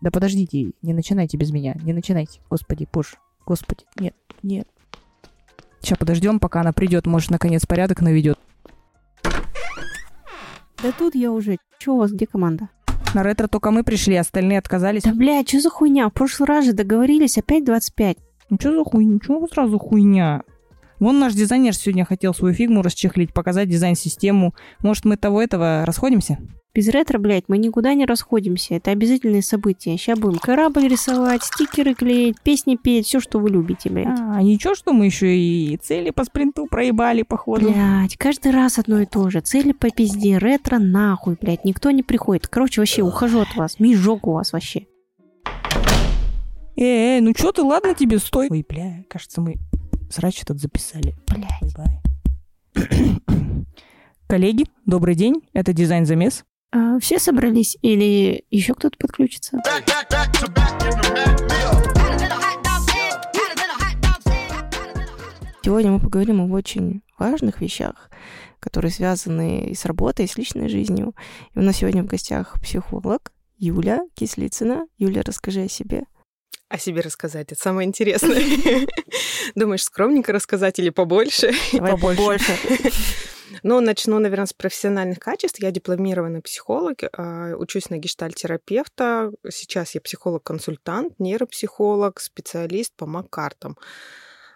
Да подождите, не начинайте без меня, не начинайте. Господи, пуш, господи, нет, нет. Сейчас подождем, пока она придет, может, наконец порядок наведет. Да тут я уже. Че у вас, где команда? На ретро только мы пришли, остальные отказались. Да, блядь, что за хуйня? В прошлый раз же договорились, опять 25. Ну что за хуйня? Чего сразу хуйня? Вон наш дизайнер сегодня хотел свою фигму расчехлить, показать дизайн-систему. Может, мы того-этого расходимся? Без ретро, блядь, мы никуда не расходимся. Это обязательные события. Сейчас будем корабль рисовать, стикеры клеить, песни петь, все, что вы любите, блядь. А, ничего, что мы еще и цели по спринту проебали, походу. Блядь, каждый раз одно и то же. Цели по пизде, ретро нахуй, блядь. Никто не приходит. Короче, вообще, ухожу от вас. Мижок у вас вообще. Эй, эй, ну что ты, ладно тебе, стой. Ой, бля, кажется, мы срач этот записали. Блядь. Коллеги, добрый день. Это дизайн-замес. А, все собрались или еще кто-то подключится? Сегодня мы поговорим об очень важных вещах, которые связаны и с работой, и с личной жизнью. И у нас сегодня в гостях психолог Юля Кислицына. Юля, расскажи о себе. О себе рассказать, это самое интересное. Думаешь, скромненько рассказать или побольше? Давай побольше. Ну, начну, наверное, с профессиональных качеств. Я дипломированный психолог, а, учусь на гештальтерапевта. Сейчас я психолог-консультант, нейропсихолог, специалист по МАК-картам.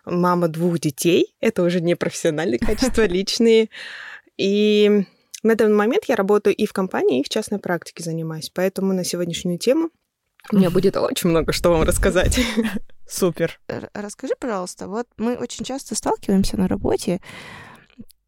Мама двух детей. Это уже не профессиональные качества, личные. И на данный момент я работаю и в компании, и в частной практике занимаюсь. Поэтому на сегодняшнюю тему у меня будет очень много что вам рассказать. Супер. Расскажи, пожалуйста, вот мы очень часто сталкиваемся на работе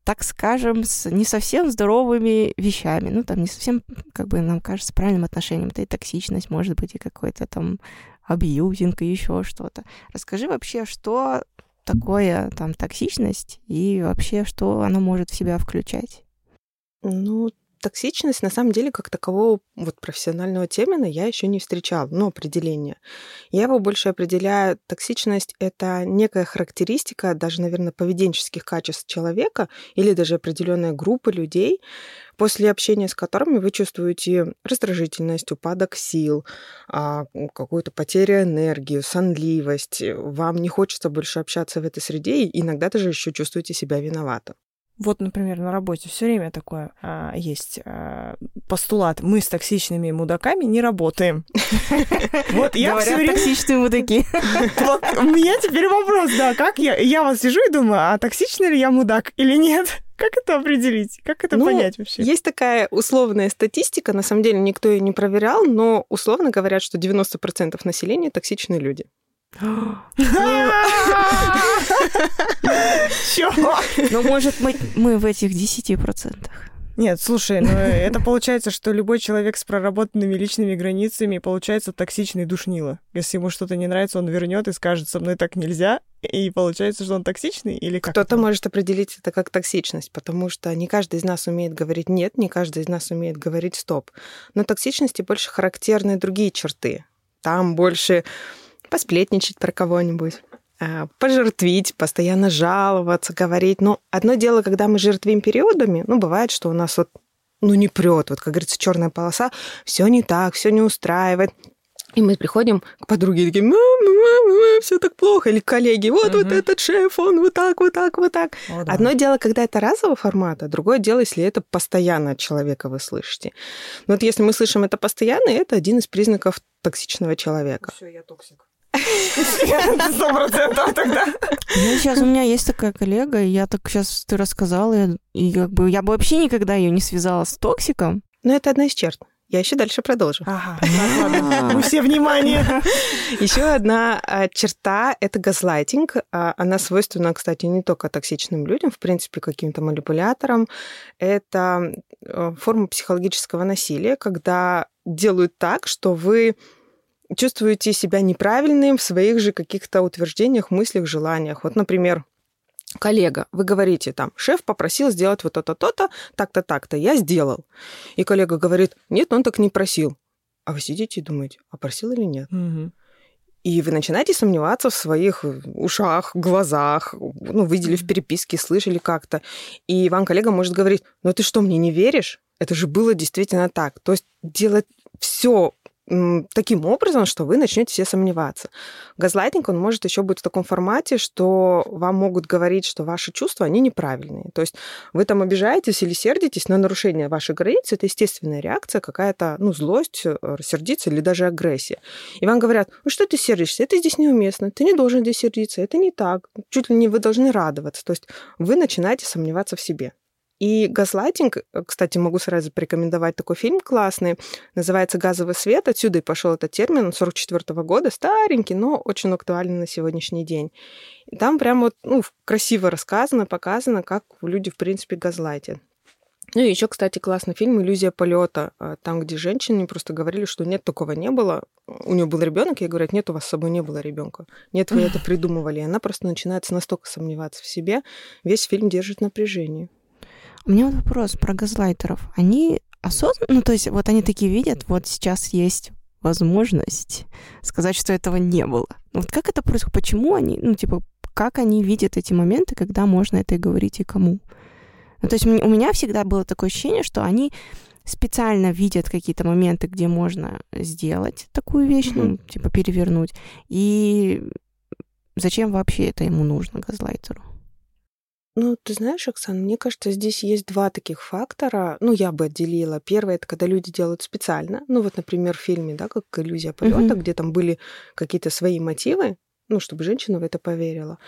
так скажем, с не совсем здоровыми вещами. Ну, там не совсем, как бы нам кажется, правильным отношением. Это и токсичность, может быть, и какой-то там абьюзинг, и еще что-то. Расскажи вообще, что такое там токсичность и вообще, что она может в себя включать? Ну, токсичность на самом деле как такового вот профессионального термина я еще не встречала, но определение. Я его больше определяю, токсичность — это некая характеристика, даже, наверное, поведенческих качеств человека или даже определенная группа людей, после общения с которыми вы чувствуете раздражительность, упадок сил, а, какую-то потерю энергии, сонливость, вам не хочется больше общаться в этой среде, и иногда даже еще чувствуете себя виноватым. Вот, например, на работе все время такое а, есть а, постулат: мы с токсичными мудаками не работаем. Вот я все время токсичные мудаки. У меня теперь вопрос, да, как я я вот сижу и думаю, а токсичный ли я мудак или нет? Как это определить? Как это ну, понять вообще? Есть такая условная статистика, на самом деле никто ее не проверял, но условно говорят, что 90% населения токсичные люди. Чего? Ну, может, мы, мы в этих 10%. Нет, слушай, ну это получается, что любой человек с проработанными личными границами получается токсичный душнило. Если ему что-то не нравится, он вернет и скажет, со мной так нельзя, и получается, что он токсичный или как? Кто-то может определить это как токсичность, потому что не каждый из нас умеет говорить нет, не каждый из нас умеет говорить стоп. Но токсичности больше характерны другие черты. Там больше посплетничать про кого-нибудь, а, пожертвить, постоянно жаловаться, говорить. Но одно дело, когда мы жертвим периодами, ну, бывает, что у нас вот ну, не прет, вот, как говорится, черная полоса, все не так, все не устраивает. И мы приходим к подруге и такие, мама, все так плохо. Или к коллеге, вот, угу. вот этот шеф, он вот так, вот так, вот так. О, да. Одно дело, когда это разового формата, другое дело, если это постоянно от человека вы слышите. Но вот если мы слышим это постоянно, это один из признаков токсичного человека. Все, я токсик. Сто процентов тогда. Ну, сейчас у меня есть такая коллега, и я так сейчас ты рассказала, и как бы я бы вообще никогда ее не связала с токсиком. Но это одна из черт. Я еще дальше продолжу. Ага, мы все внимание. Еще одна а, черта – это газлайтинг. А, она свойственна, кстати, не только токсичным людям, в принципе, каким-то манипуляторам. Это э, форма психологического насилия, когда делают так, что вы чувствуете себя неправильным в своих же каких-то утверждениях, мыслях, желаниях. Вот, например, коллега, вы говорите там, шеф попросил сделать вот то-то, то-то, так-то, так-то, я сделал. И коллега говорит, нет, он так не просил. А вы сидите и думаете, а просил или нет? Угу. И вы начинаете сомневаться в своих ушах, глазах, ну, видели в переписке, слышали как-то. И вам коллега может говорить, ну ты что, мне не веришь? Это же было действительно так. То есть делать все таким образом, что вы начнете все сомневаться. Газлайтинг, он может еще быть в таком формате, что вам могут говорить, что ваши чувства, они неправильные. То есть вы там обижаетесь или сердитесь на нарушение вашей границы, это естественная реакция, какая-то, ну, злость, э, сердиться или даже агрессия. И вам говорят, ну что ты сердишься, это здесь неуместно, ты не должен здесь сердиться, это не так, чуть ли не вы должны радоваться. То есть вы начинаете сомневаться в себе. И газлайтинг, э, кстати, могу сразу порекомендовать такой фильм классный, называется «Газовый свет». Отсюда и пошел этот термин, 44 -го года, старенький, но очень актуальный на сегодняшний день. И там прям вот ну, красиво рассказано, показано, как люди, в принципе, газлайтят. Ну и еще, кстати, классный фильм «Иллюзия полета», а, там, где женщины просто говорили, что нет, такого не было. У нее был ребенок, я говорю, нет, у вас с собой не было ребенка. Нет, вы это придумывали. И она просто начинает настолько сомневаться в себе. Весь фильм держит напряжение. У меня вот вопрос про газлайтеров. Они осознанно, ну то есть вот они такие видят, вот сейчас есть возможность сказать, что этого не было. Ну, вот как это происходит? Почему они, ну типа, как они видят эти моменты, когда можно это говорить и кому? Ну, то есть у меня всегда было такое ощущение, что они специально видят какие-то моменты, где можно сделать такую вещь, mm-hmm. ну, типа перевернуть. И зачем вообще это ему нужно, газлайтеру? Ну, ты знаешь, Оксана, мне кажется, здесь есть два таких фактора. Ну, я бы отделила. Первое это когда люди делают специально. Ну, вот, например, в фильме, да, как иллюзия полета, mm-hmm. где там были какие-то свои мотивы, ну, чтобы женщина в это поверила.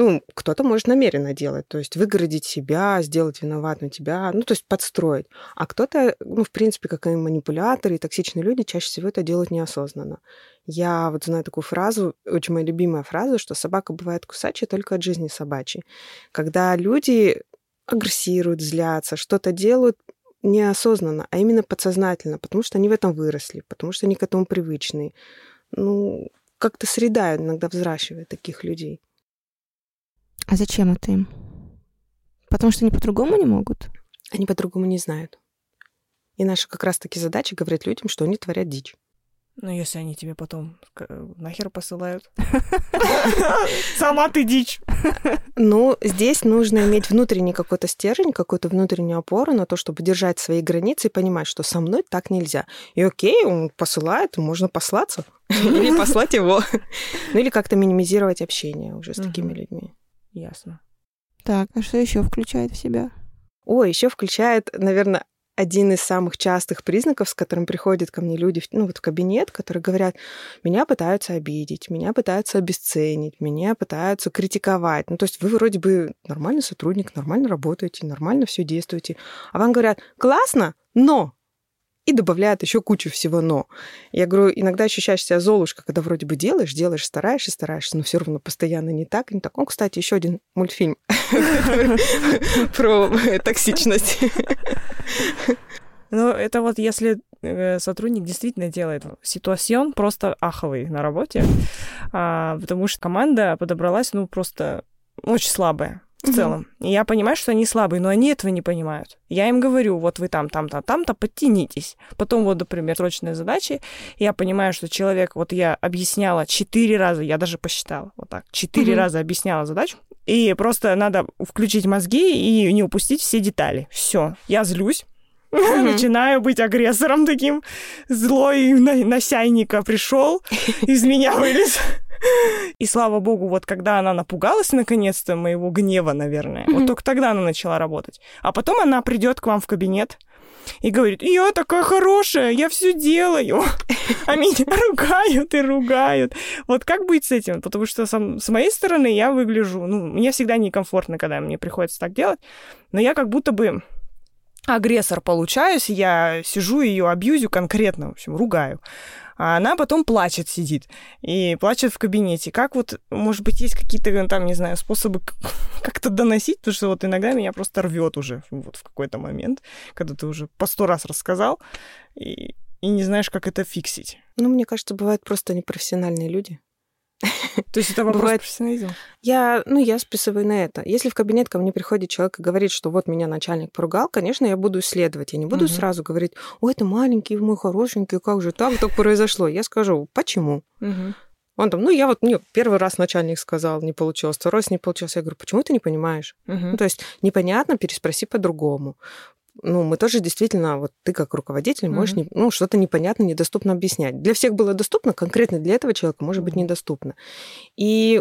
Ну, кто-то может намеренно делать, то есть выгородить себя, сделать виноватым тебя, ну, то есть подстроить. А кто-то, ну, в принципе, как и манипуляторы, и токсичные люди, чаще всего это делают неосознанно. Я вот знаю такую фразу, очень моя любимая фраза, что собака бывает кусачей только от жизни собачьей. Когда люди агрессируют, злятся, что-то делают неосознанно, а именно подсознательно, потому что они в этом выросли, потому что они к этому привычны. Ну, как-то среда иногда взращивает таких людей. А зачем это им? Потому что они по-другому не могут? Они по-другому не знают. И наша как раз-таки задача говорить людям, что они творят дичь. Ну, если они тебе потом нахер посылают. Сама ты дичь. Ну, здесь нужно иметь внутренний какой-то стержень, какую-то внутреннюю опору на то, чтобы держать свои границы и понимать, что со мной так нельзя. И окей, он посылает, можно послаться. Или послать его. Ну, или как-то минимизировать общение уже с такими людьми. Ясно. Так, а что еще включает в себя? О, еще включает, наверное, один из самых частых признаков, с которым приходят ко мне люди ну, вот в кабинет, которые говорят, меня пытаются обидеть, меня пытаются обесценить, меня пытаются критиковать. Ну, то есть вы вроде бы нормальный сотрудник, нормально работаете, нормально все действуете. А вам говорят, классно, но и добавляют еще кучу всего «но». Я говорю, иногда ощущаешь себя золушка, когда вроде бы делаешь, делаешь, стараешься, стараешься, но все равно постоянно не так, не так. Он, кстати, еще один мультфильм про токсичность. Ну, это вот если э, сотрудник действительно делает ситуацион просто аховый на работе, а, потому что команда подобралась, ну, просто очень слабая в целом. И я понимаю, что они слабые, но они этого не понимают. Я им говорю, вот вы там, там-то, там-то, подтянитесь. Потом вот, например, срочные задачи. Я понимаю, что человек, вот я объясняла четыре раза, я даже посчитала, вот так, четыре раза объясняла задачу. И просто надо включить мозги и не упустить все детали. Все, я злюсь. Начинаю быть агрессором таким. Злой насяйника пришел, из меня вылез. И слава богу, вот когда она напугалась наконец-то моего гнева, наверное, вот только тогда она начала работать. А потом она придет к вам в кабинет, и говорит, я такая хорошая, я все делаю. А меня ругают и ругают. Вот как быть с этим? Потому что сам, с моей стороны я выгляжу, ну, мне всегда некомфортно, когда мне приходится так делать, но я как будто бы агрессор получаюсь, я сижу ее абьюзю конкретно, в общем, ругаю а она потом плачет, сидит, и плачет в кабинете. Как вот, может быть, есть какие-то, там, не знаю, способы как-то доносить, потому что вот иногда меня просто рвет уже вот в какой-то момент, когда ты уже по сто раз рассказал, и, и не знаешь, как это фиксить. Ну, мне кажется, бывают просто непрофессиональные люди. То есть это вопрос Бывает... профессионализма? Я, ну, я списываю на это. Если в кабинет ко мне приходит человек и говорит, что вот меня начальник поругал, конечно, я буду исследовать. Я не буду угу. сразу говорить, ой, это маленький мой хорошенький, как же так так произошло? Я скажу, почему? Угу. Он там, ну, я вот мне первый раз начальник сказал, не получилось, второй раз не получилось. Я говорю, почему ты не понимаешь? Угу. Ну, то есть непонятно, переспроси по-другому ну, мы тоже действительно, вот ты как руководитель можешь mm-hmm. не, ну, что-то непонятно, недоступно объяснять. Для всех было доступно, конкретно для этого человека может быть недоступно. И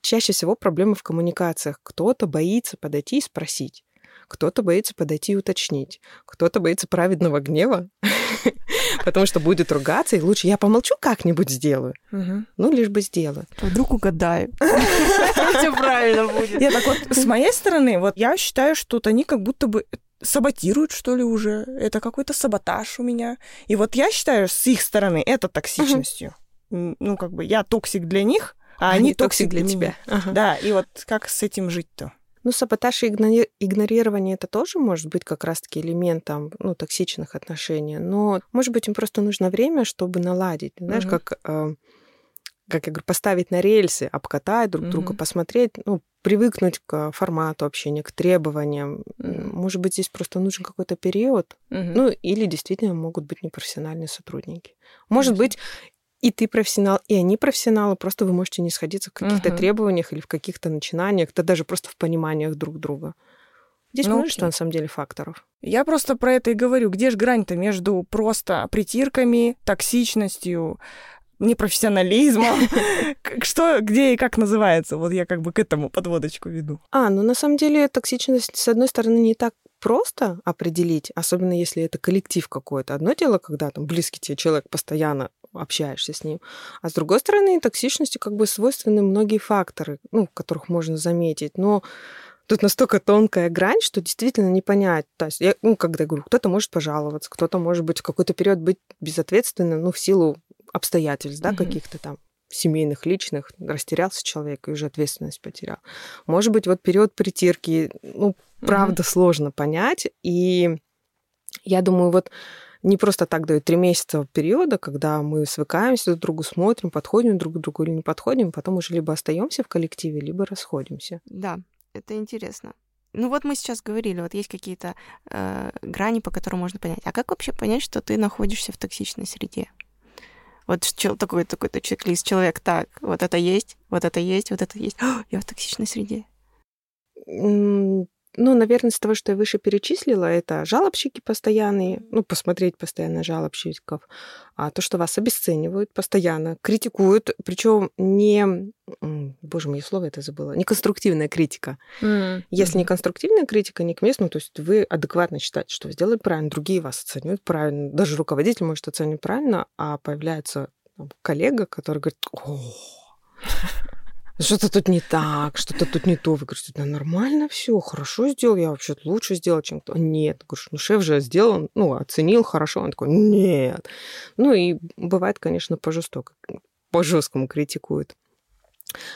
чаще всего проблемы в коммуникациях. Кто-то боится подойти и спросить. Кто-то боится подойти и уточнить. Кто-то боится праведного гнева, потому что будет ругаться, и лучше я помолчу, как-нибудь сделаю. Ну, лишь бы сделаю. Вдруг угадаю. Все правильно будет. Я так вот, с моей стороны, вот я считаю, что они как будто бы саботируют, что ли, уже. Это какой-то саботаж у меня. И вот я считаю, с их стороны это токсичностью. Ну, как бы я токсик для них, а они, они токсик для, для тебя. Ага. Да, и вот как с этим жить-то? Ну, саботаж и игнорирование это тоже может быть как раз-таки элементом ну, токсичных отношений. Но, может быть, им просто нужно время, чтобы наладить. Знаешь, угу. как, э, как я говорю, поставить на рельсы, обкатать друг угу. друга, посмотреть, ну, привыкнуть к формату общения, к требованиям. Может быть, здесь просто нужен какой-то период. Угу. Ну, или действительно могут быть непрофессиональные сотрудники. Может быть, и ты профессионал, и они профессионалы, просто вы можете не сходиться в каких-то uh-huh. требованиях или в каких-то начинаниях, да даже просто в пониманиях друг друга. Здесь ну, множество, на самом деле, факторов. Я просто про это и говорю. Где же грань-то между просто притирками, токсичностью, непрофессионализмом? Что, где и как называется? Вот я как бы к этому подводочку веду. А, ну на самом деле токсичность, с одной стороны, не так просто определить, особенно если это коллектив какой-то. Одно дело, когда там близкий тебе человек постоянно общаешься с ним. А с другой стороны, токсичности как бы свойственны многие факторы, ну, которых можно заметить. Но тут настолько тонкая грань, что действительно не понять. То есть, я, ну, когда я говорю, кто-то может пожаловаться, кто-то может быть в какой-то период быть безответственным, ну, в силу обстоятельств, да, mm-hmm. каких-то там семейных, личных, растерялся человек и уже ответственность потерял. Может быть, вот период притирки, ну, правда, mm-hmm. сложно понять. И я думаю, вот не просто так дают три месяца периода, когда мы свыкаемся друг к другу, смотрим, подходим друг к другу или не подходим, потом уже либо остаемся в коллективе, либо расходимся. Да, это интересно. Ну вот мы сейчас говорили, вот есть какие-то э, грани, по которым можно понять. А как вообще понять, что ты находишься в токсичной среде? Вот такой такой-то чек-лист. Человек, так, вот это есть, вот это есть, вот это есть. О, я в токсичной среде. Ну, наверное, из того, что я выше перечислила, это жалобщики постоянные, ну, посмотреть постоянно жалобщиков, а то, что вас обесценивают постоянно, критикуют, причем не, боже мой, слово это забыла, не конструктивная критика. Mm-hmm. Если не конструктивная критика, не к месту, то есть вы адекватно считаете, что вы сделали правильно, другие вас оценивают правильно, даже руководитель может оценить правильно, а появляется коллега, который говорит, о, что-то тут не так, что-то тут не то. Вы говорите, да нормально все, хорошо сделал, я вообще лучше сделал, чем кто. Нет, говорю, ну шеф же сделал, ну, оценил хорошо. Он такой, нет. Ну и бывает, конечно, по жестоко, по жесткому критикуют.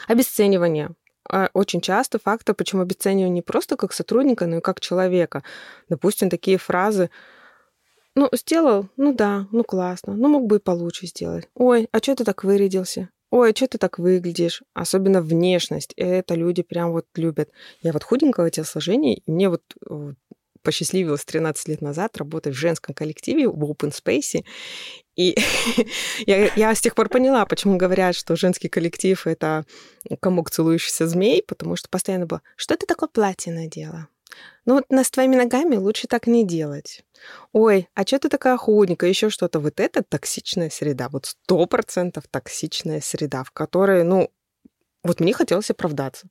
Обесценивание. А очень часто фактор, почему обесцениваю не просто как сотрудника, но и как человека. Допустим, такие фразы, ну, сделал, ну да, ну классно, ну мог бы и получше сделать. Ой, а что ты так вырядился? Ой, что ты так выглядишь? Особенно внешность. Это люди прям вот любят. Я вот худенького телосложения, и мне вот посчастливилось 13 лет назад работать в женском коллективе в open space. И я, я с тех пор поняла, почему говорят, что женский коллектив — это комок целующийся змей, потому что постоянно было, что ты такое платье надела? Ну вот с твоими ногами лучше так не делать. Ой, а что ты такая худенькая, еще что-то. Вот это токсичная среда, вот сто процентов токсичная среда, в которой, ну, вот мне хотелось оправдаться.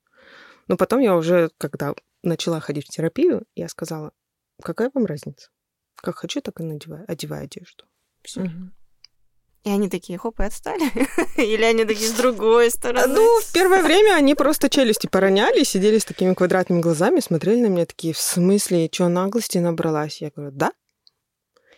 Но потом я уже, когда начала ходить в терапию, я сказала, какая вам разница? Как хочу, так и надеваю, одеваю одежду. Все. Угу. И они такие, хоп, и отстали? Или они такие с другой стороны? Ну, в первое время они просто челюсти пороняли, сидели с такими квадратными глазами, смотрели на меня такие, в смысле, что наглости набралась? Я говорю, да.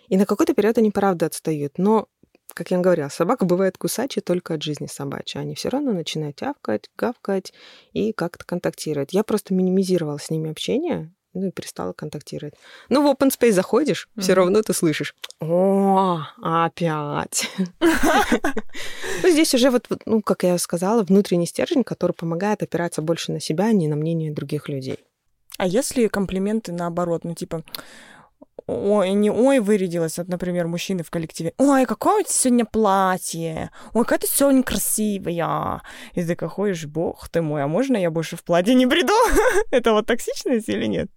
И на какой-то период они правда отстают. Но, как я говорила, собака бывает кусачей только от жизни собачьей. Они все равно начинают тявкать, гавкать и как-то контактировать. Я просто минимизировала с ними общение, ну и перестала контактировать. Ну, в open space заходишь, mm-hmm. все равно ты слышишь, о, опять. Ну, здесь уже вот, ну, как я сказала, внутренний стержень, который помогает опираться больше на себя, а не на мнение других людей. А если комплименты наоборот, ну, типа, ой, не ой, вырядилась, от, например, мужчины в коллективе. Ой, какое у тебя сегодня платье? Ой, какая ты сегодня красивая. И ты такой ходишь, бог ты мой, а можно я больше в платье не приду? Это вот токсичность или нет?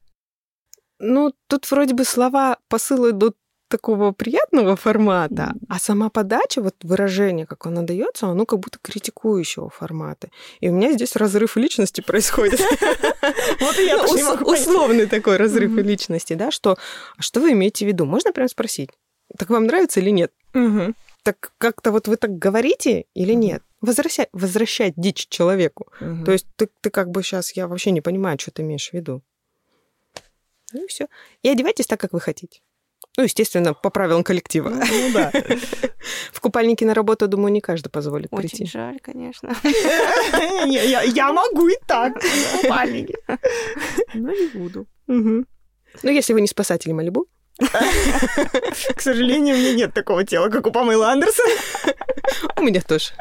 Ну, тут вроде бы слова, посылы идут такого приятного формата, а сама подача, вот выражение, как оно дается, оно как будто критикующего формата. И у меня здесь разрыв личности происходит. Вот и я. Условный такой разрыв личности, да, что а что вы имеете в виду? Можно прям спросить? Так вам нравится или нет? Так как-то вот вы так говорите или нет? Возвращать, возвращать дичь человеку. Мгм. То есть ты, ты как бы сейчас, я вообще не понимаю, что ты имеешь в виду. Ну и все. И одевайтесь так, как вы хотите. Ну, естественно, по правилам коллектива. Ну да. В купальнике на работу, думаю, не каждый позволит Очень прийти. жаль, конечно. Не, Я могу и так. в купальнике. Но не буду. Ну, если вы не спасатель Малибу, К сожалению, у меня нет такого тела, как у Памелы Андерсон. у меня тоже.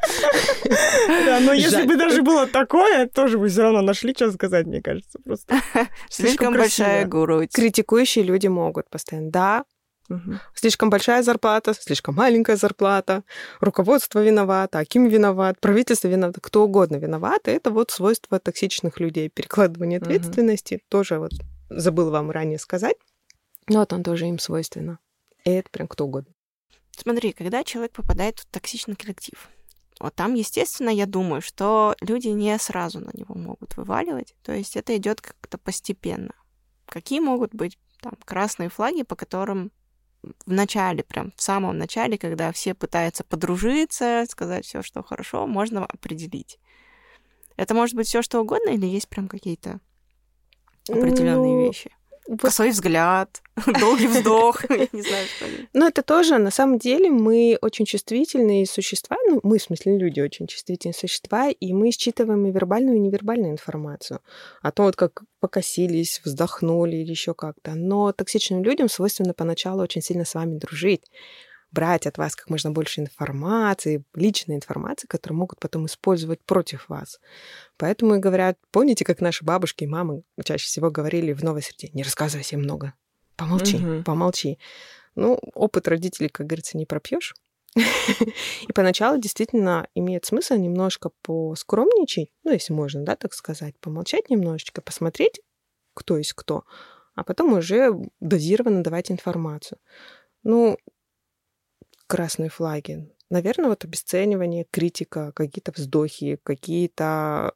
Да, но если бы даже было такое, тоже бы все равно нашли, что сказать, мне кажется. Просто Слишком большая грудь. Критикующие люди могут постоянно. Да, Мгм. слишком большая зарплата, слишком маленькая зарплата, руководство виновато, Аким виноват, правительство виновато, кто угодно виноват. И это вот свойство токсичных людей. Перекладывание ответственности тоже вот забыл вам ранее сказать, но вот он тоже им свойственно. И это прям кто угодно. Смотри, когда человек попадает в токсичный коллектив, вот там, естественно, я думаю, что люди не сразу на него могут вываливать. То есть это идет как-то постепенно. Какие могут быть там красные флаги, по которым в начале, прям в самом начале, когда все пытаются подружиться, сказать все, что хорошо, можно определить. Это может быть все, что угодно, или есть прям какие-то определенные Ну, вещи? Вот Косой взгляд, долгий вздох, я не знаю, что. Но это тоже, на самом деле, мы очень чувствительные существа, ну, мы, в смысле, люди очень чувствительные существа, и мы считываем и вербальную, и невербальную информацию. О том, вот как покосились, вздохнули или еще как-то. Но токсичным людям свойственно поначалу очень сильно с вами дружить, брать от вас как можно больше информации, личной информации, которую могут потом использовать против вас. Поэтому и говорят, помните, как наши бабушки и мамы чаще всего говорили в новой среде, не рассказывай всем много, помолчи, Мгм. помолчи. Ну, опыт родителей, как говорится, не пропьешь. И поначалу действительно имеет смысл немножко поскромничать, ну, если можно, да, так сказать, помолчать немножечко, посмотреть, кто есть кто, а потом уже дозированно давать информацию. Ну, красные флаги. Наверное, вот обесценивание, критика, какие-то вздохи, какие-то...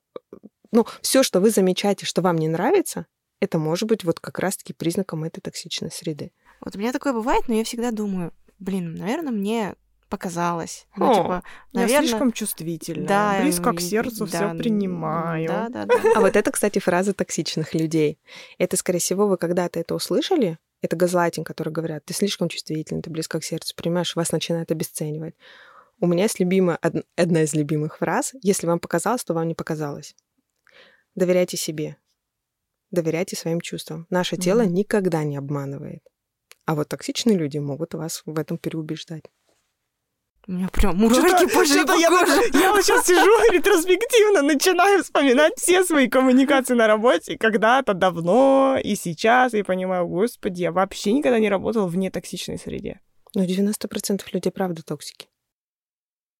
Ну, все, что вы замечаете, что вам не нравится, это может быть вот как раз-таки признаком этой токсичной среды. Вот у меня такое бывает, но я всегда думаю, блин, наверное, мне показалось. Ну, О, типа, Я наверное... слишком чувствительна. Да, Близко и- к сердцу да, все принимаю. Да, да, да. А вот это, кстати, фраза токсичных людей. Это, скорее всего, вы когда-то это услышали. Это газлайтинг, который говорят, ты слишком чувствительный, ты близко к сердцу, понимаешь, вас начинают обесценивать. У меня есть любимая, од- одна из любимых фраз. Если вам показалось, то вам не показалось. Доверяйте себе. Доверяйте своим чувствам. Наше тело Мгм. никогда не обманывает. А вот токсичные люди могут вас в этом переубеждать. У меня прям мурашки пошли по я, коже. я вот сейчас сижу ретроспективно, начинаю вспоминать все свои коммуникации на работе когда-то давно и сейчас, и понимаю, господи, я вообще никогда не работала в нетоксичной среде. Но 90% людей правда токсики.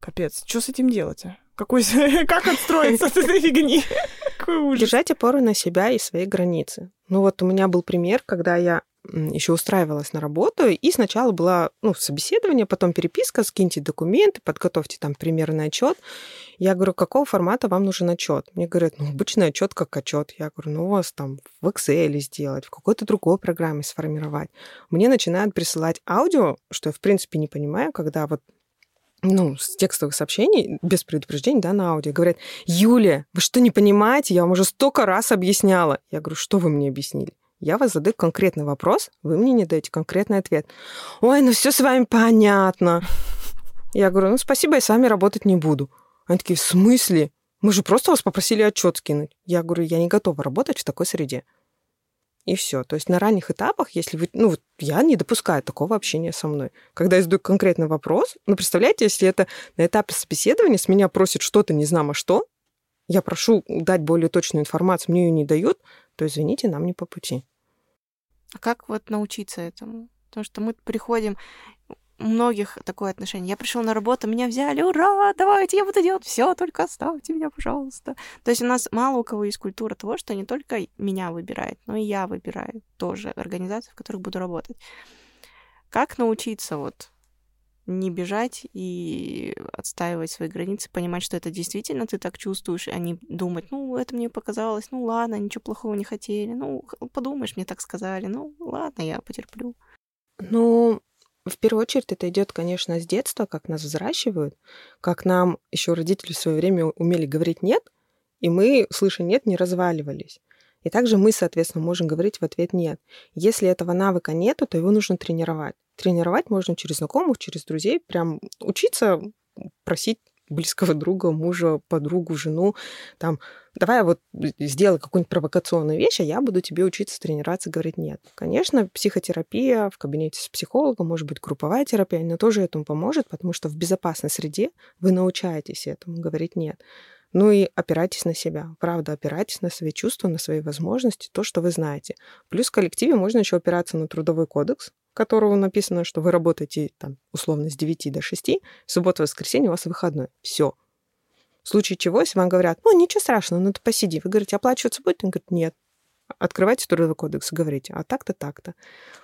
Капец, что с этим делать? а? Какой, как отстроиться от этой фигни? Какой ужас. Держать опору на себя и свои границы. Ну вот у меня был пример, когда я еще устраивалась на работу, и сначала было ну, собеседование, потом переписка, скиньте документы, подготовьте там примерный отчет. Я говорю, какого формата вам нужен отчет? Мне говорят, ну, обычный отчет как отчет. Я говорю, ну, у вас там в Excel сделать, в какой-то другой программе сформировать. Мне начинают присылать аудио, что я, в принципе, не понимаю, когда вот ну, с текстовых сообщений, без предупреждений, да, на аудио, говорят, Юлия, вы что, не понимаете? Я вам уже столько раз объясняла. Я говорю, что вы мне объяснили? Я вас задаю конкретный вопрос, вы мне не даете конкретный ответ. Ой, ну все с вами понятно. Я говорю, ну спасибо, я с вами работать не буду. Они такие, в смысле? Мы же просто вас попросили отчет скинуть. Я говорю, я не готова работать в такой среде. И все. То есть на ранних этапах, если вы... Ну, вот я не допускаю такого общения со мной. Когда я задаю конкретный вопрос, ну, представляете, если это на этапе собеседования с меня просят что-то, не знамо что, я прошу дать более точную информацию, мне ее не дают, то, извините, нам не по пути. А как вот научиться этому? Потому что мы приходим, у многих такое отношение. Я пришел на работу, меня взяли, ура, давайте, я буду делать все, только оставьте меня, пожалуйста. То есть у нас мало у кого есть культура того, что не только меня выбирает, но и я выбираю тоже организации, в которых буду работать. Как научиться вот не бежать и отстаивать свои границы, понимать, что это действительно ты так чувствуешь, а не думать, ну, это мне показалось, ну, ладно, ничего плохого не хотели, ну, подумаешь, мне так сказали, ну, ладно, я потерплю. Ну, в первую очередь это идет, конечно, с детства, как нас взращивают, как нам еще родители в свое время умели говорить нет, и мы, слыша нет, не разваливались. И также мы, соответственно, можем говорить в ответ нет. Если этого навыка нету, то его нужно тренировать. Тренировать можно через знакомых, через друзей, прям учиться просить близкого друга, мужа, подругу, жену, там, давай вот сделай какую-нибудь провокационную вещь, а я буду тебе учиться тренироваться, говорить нет. Конечно, психотерапия в кабинете с психологом, может быть, групповая терапия, она тоже этому поможет, потому что в безопасной среде вы научаетесь этому говорить нет. Ну и опирайтесь на себя. Правда, опирайтесь на свои чувства, на свои возможности, то, что вы знаете. Плюс в коллективе можно еще опираться на трудовой кодекс, которого написано, что вы работаете там условно с 9 до 6, в субботу воскресенье у вас выходной. Все. В случае чего, если вам говорят, ну, ничего страшного, ну, ты посиди. Вы говорите, оплачиваться будет? Он говорит, нет. Открывайте трудовой кодекс и говорите, а так-то, так-то.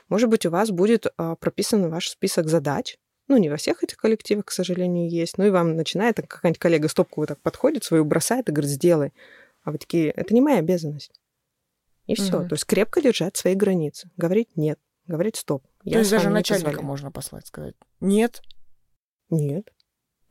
Может быть, у вас будет а, прописан ваш список задач, ну, не во всех этих коллективах, к сожалению, есть. Ну, и вам начинает какая-нибудь коллега стопку вот так подходит, свою бросает и говорит, сделай. А вы такие, это не моя обязанность. И все. Угу. То есть крепко держать свои границы. Говорить нет. Говорить стоп. Я То есть даже начальника можно послать, сказать. Нет. Нет.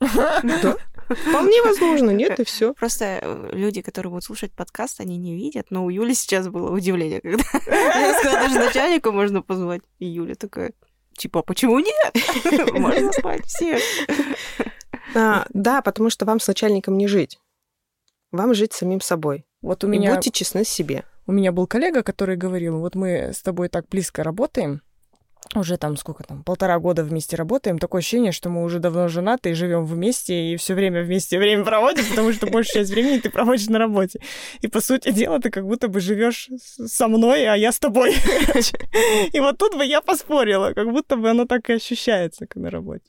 Да. Вполне возможно, нет, и все. Просто э, люди, которые будут слушать подкаст, они не видят, но у Юли сейчас было удивление, когда я сказала, даже начальника можно позвать. И Юля такая, Типа, почему нет? Можно спать все. А, да, потому что вам с начальником не жить. Вам жить самим собой. Вот у меня... И будьте честны с себе. У меня был коллега, который говорил, вот мы с тобой так близко работаем, уже там сколько там, полтора года вместе работаем. Такое ощущение, что мы уже давно женаты и живем вместе, и все время вместе время проводим, потому что большую часть времени ты проводишь на работе. И по сути дела ты как будто бы живешь со мной, а я с тобой. И вот тут бы я поспорила, как будто бы оно так и ощущается на работе.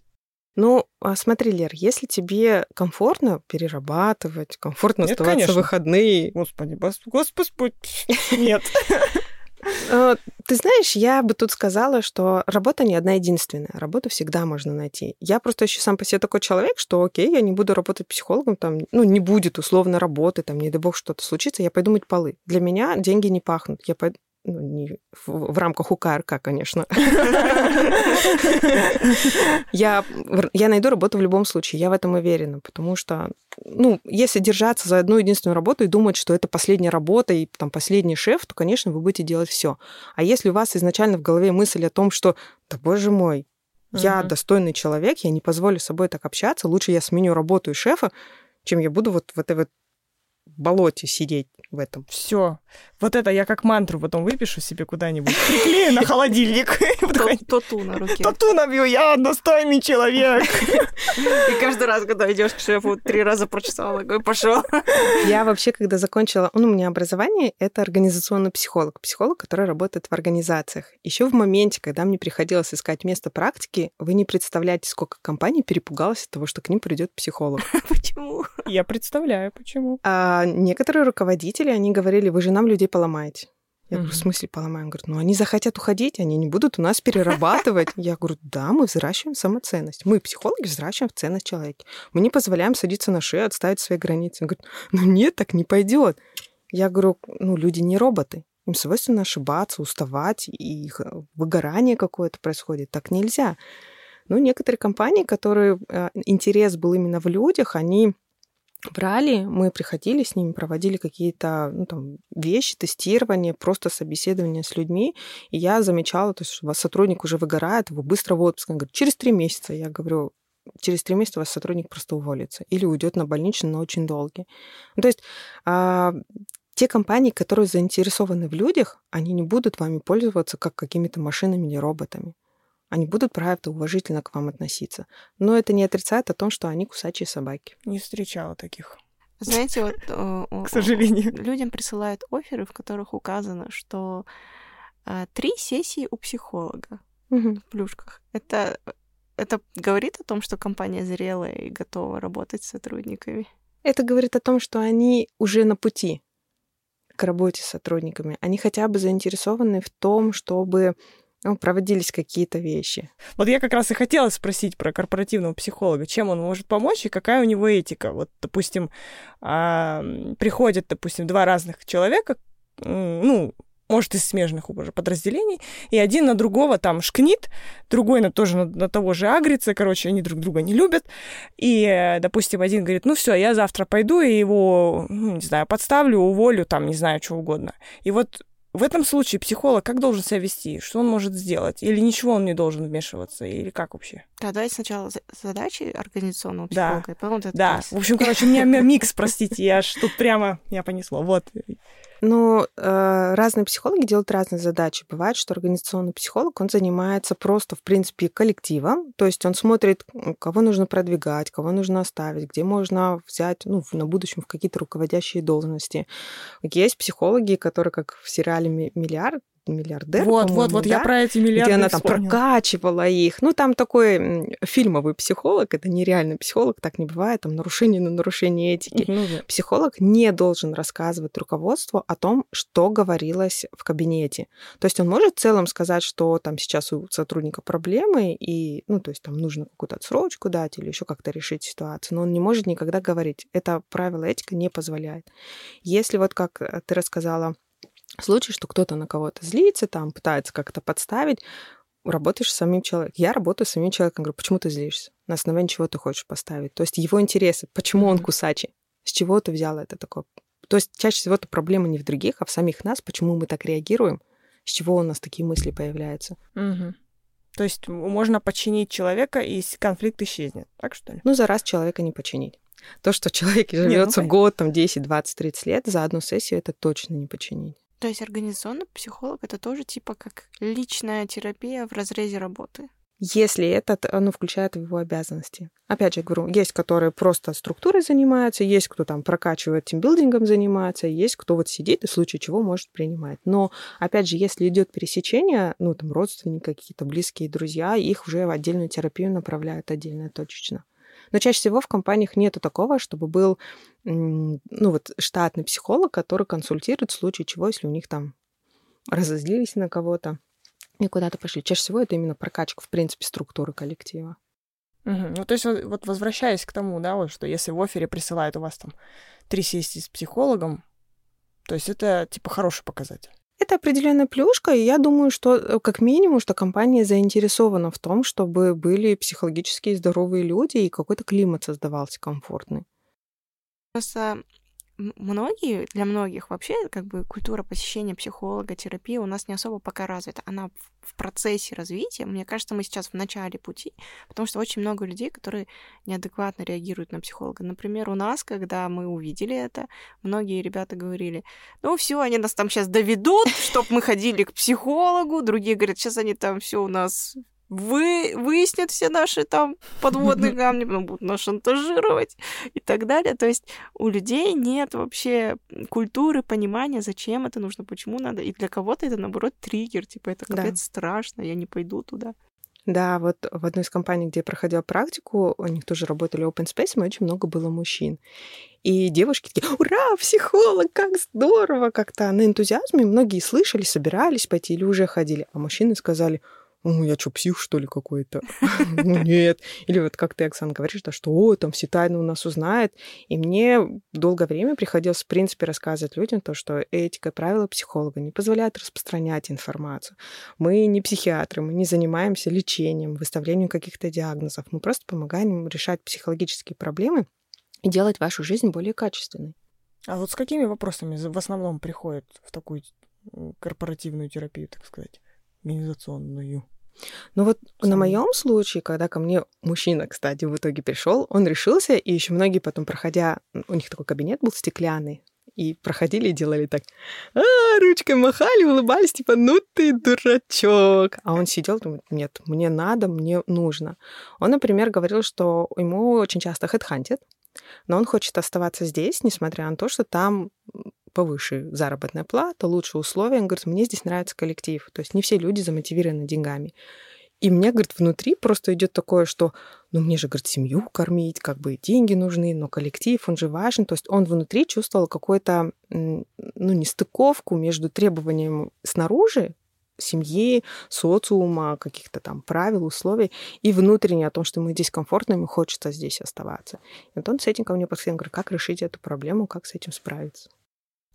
Ну, а смотри, Лер, если тебе комфортно перерабатывать, комфортно нет, оставаться конечно. в выходные... Господи, господи, нет. Э, ты знаешь, я бы тут сказала, что работа не одна единственная. Работу всегда можно найти. Я просто еще сам по себе такой человек, что окей, я не буду работать психологом, там, ну, не будет условно работы, там, не дай бог что-то случится, я пойду мыть полы. Для меня деньги не пахнут. Я пойду, ну, не в, в рамках УКРК, конечно. я, я найду работу в любом случае, я в этом уверена, потому что, ну, если держаться за одну единственную работу и думать, что это последняя работа и там последний шеф, то, конечно, вы будете делать все. А если у вас изначально в голове мысль о том, что, да боже мой, я достойный человек, я не позволю с собой так общаться, лучше я сменю работу и шефа, чем я буду вот в этой вот болоте сидеть в этом. Все. Вот это я как мантру потом выпишу себе куда-нибудь. Приклею на холодильник. Тату на руке. Тату набью, я достойный человек. И каждый раз, когда идешь к шефу, три раза прочесала, и пошел. Я вообще, когда закончила, ну, у меня образование, это организационный психолог. Психолог, который работает в организациях. Еще в моменте, когда мне приходилось искать место практики, вы не представляете, сколько компаний перепугалось от того, что к ним придет психолог. Почему? Я представляю, почему. А некоторые руководители, они говорили, вы же нам людей поломаете. Я говорю, в смысле поломаем? Он говорит, ну они захотят уходить, они не будут у нас перерабатывать. Я говорю, да, мы взращиваем самоценность. Мы, психологи, взращиваем ценность человека. Мы не позволяем садиться на шею, отставить свои границы. Он говорит, ну нет, так не пойдет. Я говорю, ну люди не роботы. Им свойственно ошибаться, уставать, и их э, выгорание какое-то происходит. Так нельзя. Ну, некоторые компании, которые э, интерес был именно в людях, они брали, мы приходили с ними, проводили какие-то ну, там, вещи, тестирование, просто собеседование с людьми, и я замечала, то есть, что у вас сотрудник уже выгорает, его быстро в отпуск. Он говорит, через три месяца. Я говорю, через три месяца у вас сотрудник просто уволится или уйдет на больничный, но очень долгий. Ну, то есть а, те компании, которые заинтересованы в людях, они не будут вами пользоваться как какими-то машинами или роботами они будут, правда, уважительно к вам относиться. Но это не отрицает о том, что они кусачие собаки. Не встречала таких. Знаете, вот... К сожалению. Людям присылают оферы, в которых указано, что э, три сессии у психолога в плюшках. Это это говорит о том, что компания зрелая и готова работать с сотрудниками? Это говорит о том, что они уже на пути к работе с сотрудниками. Они хотя бы заинтересованы в том, чтобы ну, проводились какие-то вещи. Вот я как раз и хотела спросить про корпоративного психолога, чем он может помочь и какая у него этика. Вот, допустим, приходят, допустим, два разных человека, ну, может, из смежных уже подразделений, и один на другого там шкнит, другой на, тоже на, на того же агрится, короче, они друг друга не любят, и, допустим, один говорит, ну все, я завтра пойду и его, ну, не знаю, подставлю, уволю, там, не знаю, что угодно. И вот в этом случае психолог как должен себя вести? Что он может сделать? Или ничего он не должен вмешиваться? Или как вообще? Да, давайте сначала задачи организационного психолога, да. и потом это Да, в общем, короче, у меня микс, простите, я аж тут прямо, я понесло. Вот. Ну, э, разные психологи делают разные задачи. Бывает, что организационный психолог, он занимается просто, в принципе, коллективом. То есть он смотрит, кого нужно продвигать, кого нужно оставить, где можно взять, ну, на будущем в какие-то руководящие должности. Есть психологи, которые, как в сериале «Миллиард», миллиардер. Вот, вот, вот, да? я про эти миллиарды Где она там вспомнила. прокачивала их. Ну, там такой фильмовый психолог, это нереальный психолог, так не бывает, там нарушение на нарушение этики. Ну, да. Психолог не должен рассказывать руководству о том, что говорилось в кабинете. То есть он может в целом сказать, что там сейчас у сотрудника проблемы, и, ну, то есть там нужно какую-то отсрочку дать или еще как-то решить ситуацию, но он не может никогда говорить. Это правило этика не позволяет. Если вот как э, ты рассказала, случай, что кто-то на кого-то злится, там пытается как-то подставить, работаешь с самим человеком. Я работаю с самим человеком. Говорю, почему ты злишься? На основании чего ты хочешь поставить? То есть его интересы. Почему он кусачий? С чего ты взял это такое? То есть чаще всего это проблема не в других, а в самих нас. Почему мы так реагируем? С чего у нас такие мысли появляются? Угу. То есть можно подчинить человека, и конфликт исчезнет. Так что ли? Ну, за раз человека не починить. То, что человек живется ну, год, там, 10, 20, 30 лет, за одну сессию это точно не починить. То есть организационный психолог это тоже типа как личная терапия в разрезе работы. Если это ну, включает в его обязанности. Опять же говорю, есть, которые просто структурой занимаются, есть, кто там прокачивает тимбилдингом занимается, есть, кто вот сидит и в случае чего может принимать. Но, опять же, если идет пересечение, ну, там, родственники какие-то, близкие друзья, их уже в отдельную терапию направляют отдельно, точечно. Но чаще всего в компаниях нету такого, чтобы был ну, вот, штатный психолог, который консультирует в случае чего, если у них там разозлились на кого-то и куда-то пошли. Чаще всего это именно прокачка, в принципе, структуры коллектива. Угу. Ну, то есть, вот, вот возвращаясь к тому, да, вот, что если в офере присылают у вас там три сессии с психологом, то есть это, типа, хороший показатель. Это определенная плюшка, и я думаю, что э, как минимум, что компания заинтересована в том, чтобы были психологически здоровые люди и какой-то климат создавался комфортный. Просто многие, для многих вообще как бы культура посещения психолога, терапии у нас не особо пока развита. Она в процессе развития. Мне кажется, мы сейчас в начале пути, потому что очень много людей, которые неадекватно реагируют на психолога. Например, у нас, когда мы увидели это, многие ребята говорили, ну все, они нас там сейчас доведут, чтобы мы ходили к психологу. Другие говорят, сейчас они там все у нас вы, выяснят все наши там подводные камни, потом будут нас шантажировать и так далее. То есть у людей нет вообще культуры, понимания, зачем это нужно, почему надо. И для кого-то это, наоборот, триггер, типа это капец да. страшно, я не пойду туда. Да, вот в одной из компаний, где я проходила практику, у них тоже работали open space, и очень много было мужчин. И девушки такие, ура, психолог, как здорово! Как-то на энтузиазме многие слышали, собирались пойти или уже ходили. А мужчины сказали, ну, я что, псих, что ли, какой-то? ну, нет. Или вот как ты, Оксана, говоришь, да, что, там все тайны у нас узнают. И мне долгое время приходилось, в принципе, рассказывать людям то, что этика правила психолога не позволяют распространять информацию. Мы не психиатры, мы не занимаемся лечением, выставлением каких-то диагнозов. Мы просто помогаем решать психологические проблемы и делать вашу жизнь более качественной. А вот с какими вопросами в основном приходят в такую корпоративную терапию, так сказать, организационную? Ну вот Сам. на моем случае, когда ко мне мужчина, кстати, в итоге пришел, он решился, и еще многие потом, проходя, у них такой кабинет был стеклянный, и проходили и делали так, а, ручкой махали, улыбались, типа, ну ты дурачок. А он сидел, думает, нет, мне надо, мне нужно. Он, например, говорил, что ему очень часто хедхантят, но он хочет оставаться здесь, несмотря на то, что там повыше заработная плата, лучше условия. Он говорит, мне здесь нравится коллектив. То есть не все люди замотивированы деньгами. И мне, говорит, внутри просто идет такое, что, ну, мне же, говорит, семью кормить, как бы деньги нужны, но коллектив, он же важен. То есть он внутри чувствовал какую-то, ну, нестыковку между требованием снаружи, семьи, социума, каких-то там правил, условий, и внутренне о том, что мы здесь комфортно, ему хочется здесь оставаться. И вот он с этим ко мне подходил, говорит, как решить эту проблему, как с этим справиться.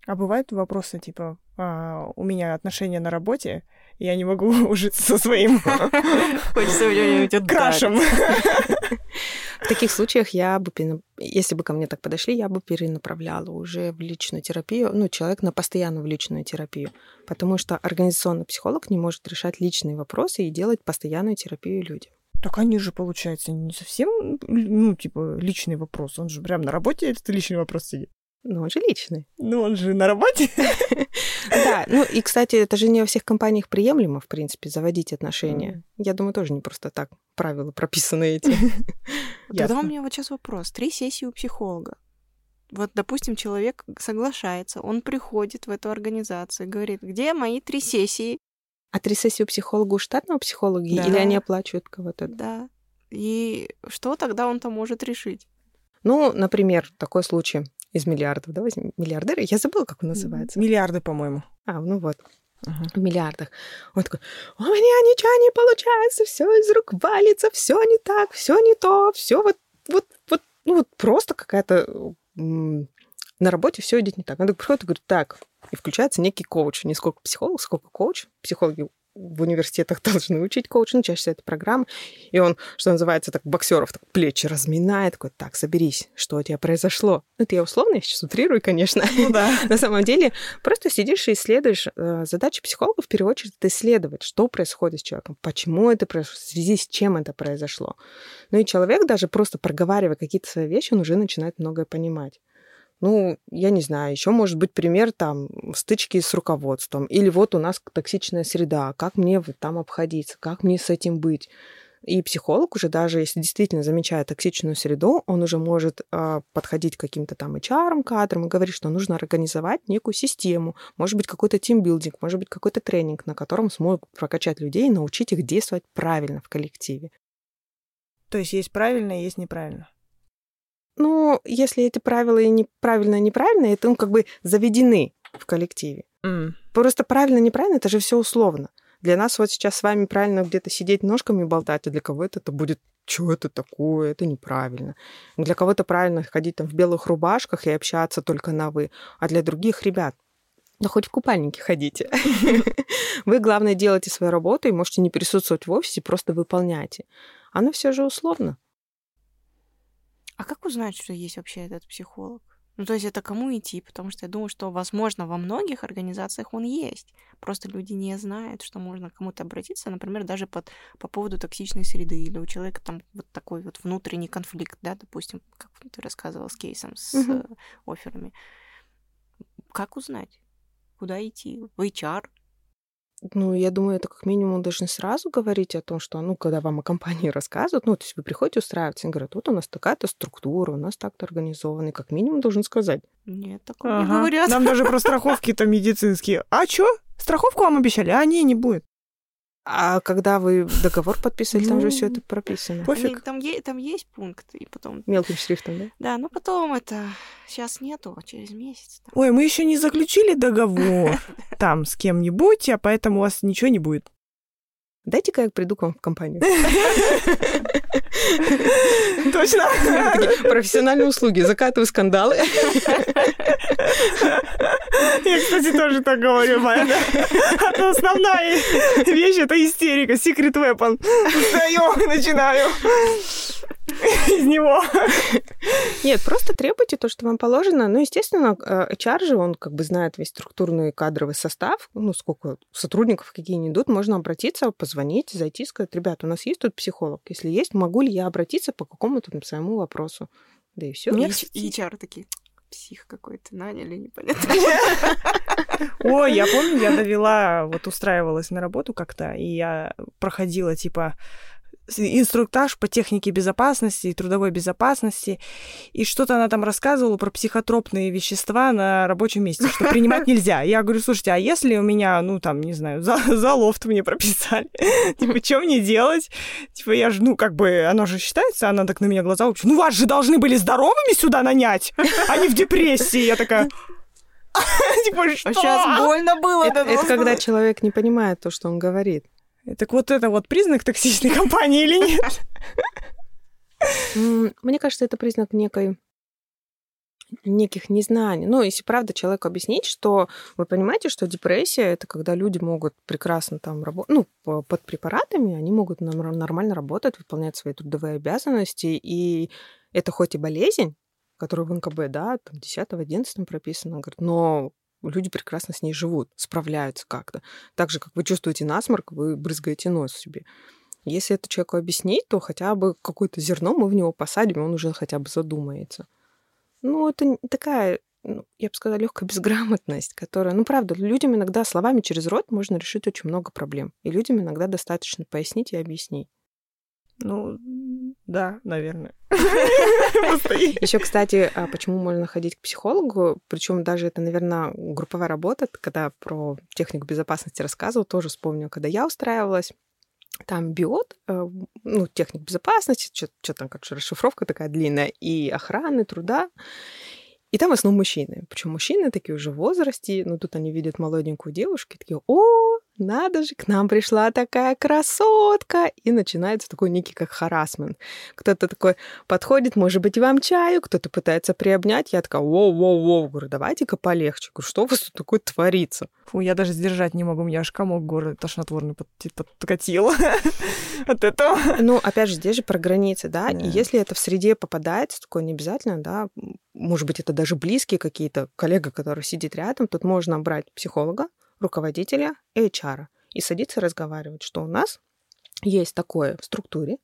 А бывают вопросы типа, а, у меня отношения на работе, я не могу ужиться со своим Хочется крашем. В таких случаях я бы, если бы ко мне так подошли, я бы перенаправляла уже в личную терапию, ну, человек на постоянную в личную терапию, потому что организационный психолог не может решать личные вопросы и делать постоянную терапию людям. Так они же, получается, не совсем, ну, типа, личный вопрос. Он же прям на работе этот личный вопрос сидит. Ну, он же личный. Ну, он же на работе. Да, ну и, кстати, это же не во всех компаниях приемлемо, в принципе, заводить отношения. Я думаю, тоже не просто так правила прописаны эти. Тогда у меня вот сейчас вопрос. Три сессии у психолога. Вот, допустим, человек соглашается, он приходит в эту организацию говорит, где мои три сессии? А три сессии у психолога у штатного психолога или они оплачивают кого-то? Да. И что тогда он-то может решить? Ну, например, такой случай из миллиардов. Да, возьмем миллиардеры. Я забыла, как он называется. Миллиарды, по-моему. А, ну вот. Uh-huh. В миллиардах. Он такой, у меня ничего не получается, все из рук валится, все не так, все не то, все вот, вот, вот, ну вот просто какая-то на работе все идет не так. Он так приходит и говорит, так, и включается некий коуч, не сколько психолог, сколько коуч. Психологи в университетах должны учить коучинг, чаще всего это программа. И он, что называется, так боксеров так плечи разминает, такой, так, соберись, что у тебя произошло. Ну, это я условно, я сейчас утрирую, конечно. Ну, да. На самом деле, просто сидишь и исследуешь. Э, задача психолога, в первую очередь, это исследовать, что происходит с человеком, почему это произошло, в связи с чем это произошло. Ну и человек даже просто проговаривая какие-то свои вещи, он уже начинает многое понимать. Ну, я не знаю, еще может быть пример там стычки с руководством. Или вот у нас токсичная среда, как мне там обходиться, как мне с этим быть. И психолог уже даже, если действительно замечает токсичную среду, он уже может э, подходить к каким-то там HR кадрам и говорить, что нужно организовать некую систему, может быть, какой-то тимбилдинг, может быть, какой-то тренинг, на котором смогут прокачать людей и научить их действовать правильно в коллективе. То есть есть правильно и есть неправильно? Ну, если эти правила и неправильно, и неправильно, это ну, как бы заведены в коллективе. Mm. Просто правильно, неправильно, это же все условно. Для нас вот сейчас с вами правильно где-то сидеть ножками болтать, а для кого-то это будет что это такое, это неправильно. Для кого-то правильно ходить там в белых рубашках и общаться только на «вы», а для других ребят да хоть в купальнике ходите. Вы, главное, делайте свою работу и можете не присутствовать в офисе, просто выполняйте. Оно все же условно. А как узнать, что есть вообще этот психолог? Ну, то есть это кому идти? Потому что я думаю, что, возможно, во многих организациях он есть. Просто люди не знают, что можно кому-то обратиться, например, даже под, по поводу токсичной среды. Или у человека там вот такой вот внутренний конфликт, да, допустим, как ты рассказывала с кейсом, с угу. офферами. Как узнать? Куда идти? В HR? Ну, я думаю, это как минимум должны сразу говорить о том, что, ну, когда вам о компании рассказывают, ну, то есть вы приходите устраиваться, и говорят, вот у нас такая-то структура, у нас так-то организовано, и как минимум должен сказать. Нет, такого ага. не говорят. Нам даже про страховки там медицинские. А чё? Страховку вам обещали? А, не, не будет. А когда вы договор подписали, там же все это прописано. Пофиг. Там, е- там есть пункт, и потом... Мелким шрифтом, да? Да, но потом это... Сейчас нету, а через месяц. Там. Ой, мы еще не заключили договор там с кем-нибудь, а поэтому у вас ничего не будет. Дайте-ка я приду к вам в компанию. Точно. Профессиональные услуги. Закатываю скандалы. Я, кстати, тоже так говорю, моя. Это основная вещь, это истерика, secret weapon. Встаю и начинаю из него. Нет, просто требуйте то, что вам положено. Ну, естественно, HR же, он как бы знает весь структурный кадровый состав, ну, сколько сотрудников какие не идут, можно обратиться, позвонить, зайти, сказать, ребята, у нас есть тут психолог? Если есть, могу ли я обратиться по какому-то там своему вопросу? Да и все. Нет, HR такие, псих какой-то наняли, непонятно. Ой, я помню, я довела, вот устраивалась на работу как-то, и я проходила, типа, инструктаж по технике безопасности и трудовой безопасности, и что-то она там рассказывала про психотропные вещества на рабочем месте, что принимать нельзя. Я говорю, слушайте, а если у меня, ну, там, не знаю, за, за лофт мне прописали, типа, что мне делать? Типа, я же, ну, как бы, оно же считается, она так на меня глаза учит, ну, вас же должны были здоровыми сюда нанять, а не в депрессии. Я такая, Типа, что? Сейчас больно было. Это, это когда человек не понимает то, что он говорит. Так вот это вот признак токсичной компании или нет? Мне кажется, это признак некой неких незнаний. Ну, если правда человеку объяснить, что вы понимаете, что депрессия это когда люди могут прекрасно там работать, ну, под препаратами, они могут нормально работать, выполнять свои трудовые обязанности, и это хоть и болезнь, которая в НКБ, да, там 10-11 прописано, говорит, но люди прекрасно с ней живут, справляются как-то. Так же, как вы чувствуете насморк, вы брызгаете нос себе. Если это человеку объяснить, то хотя бы какое-то зерно мы в него посадим, и он уже хотя бы задумается. Ну, это такая, ну, я бы сказала, легкая безграмотность, которая, ну, правда, людям иногда словами через рот можно решить очень много проблем. И людям иногда достаточно пояснить и объяснить. Ну, да, наверное. Еще, кстати, а почему можно ходить к психологу? Причем даже это, наверное, групповая работа, когда про технику безопасности рассказывал, тоже вспомнил, когда я устраивалась. Там биот, э, ну, техник безопасности, что там, как же расшифровка такая длинная, и охраны, труда. И там в основном мужчины. Причем мужчины такие уже в возрасте, ну тут они видят молоденькую девушку и такие, о, надо же, к нам пришла такая красотка. И начинается такой некий как харасмент. Кто-то такой подходит, может быть, вам чаю, кто-то пытается приобнять. Я такая, воу-воу-воу, говорю, давайте-ка полегче. Говорю, что у вас тут такое творится? Фу, я даже сдержать не могу, меня аж комок горы тошнотворный подкатил от этого. Ну, опять же, здесь же про границы, да, и если это в среде попадается, такое не обязательно, да, может быть, это даже близкие какие-то, коллега, который сидит рядом, тут можно брать психолога, руководителя и HR и садиться разговаривать, что у нас есть такое в структуре,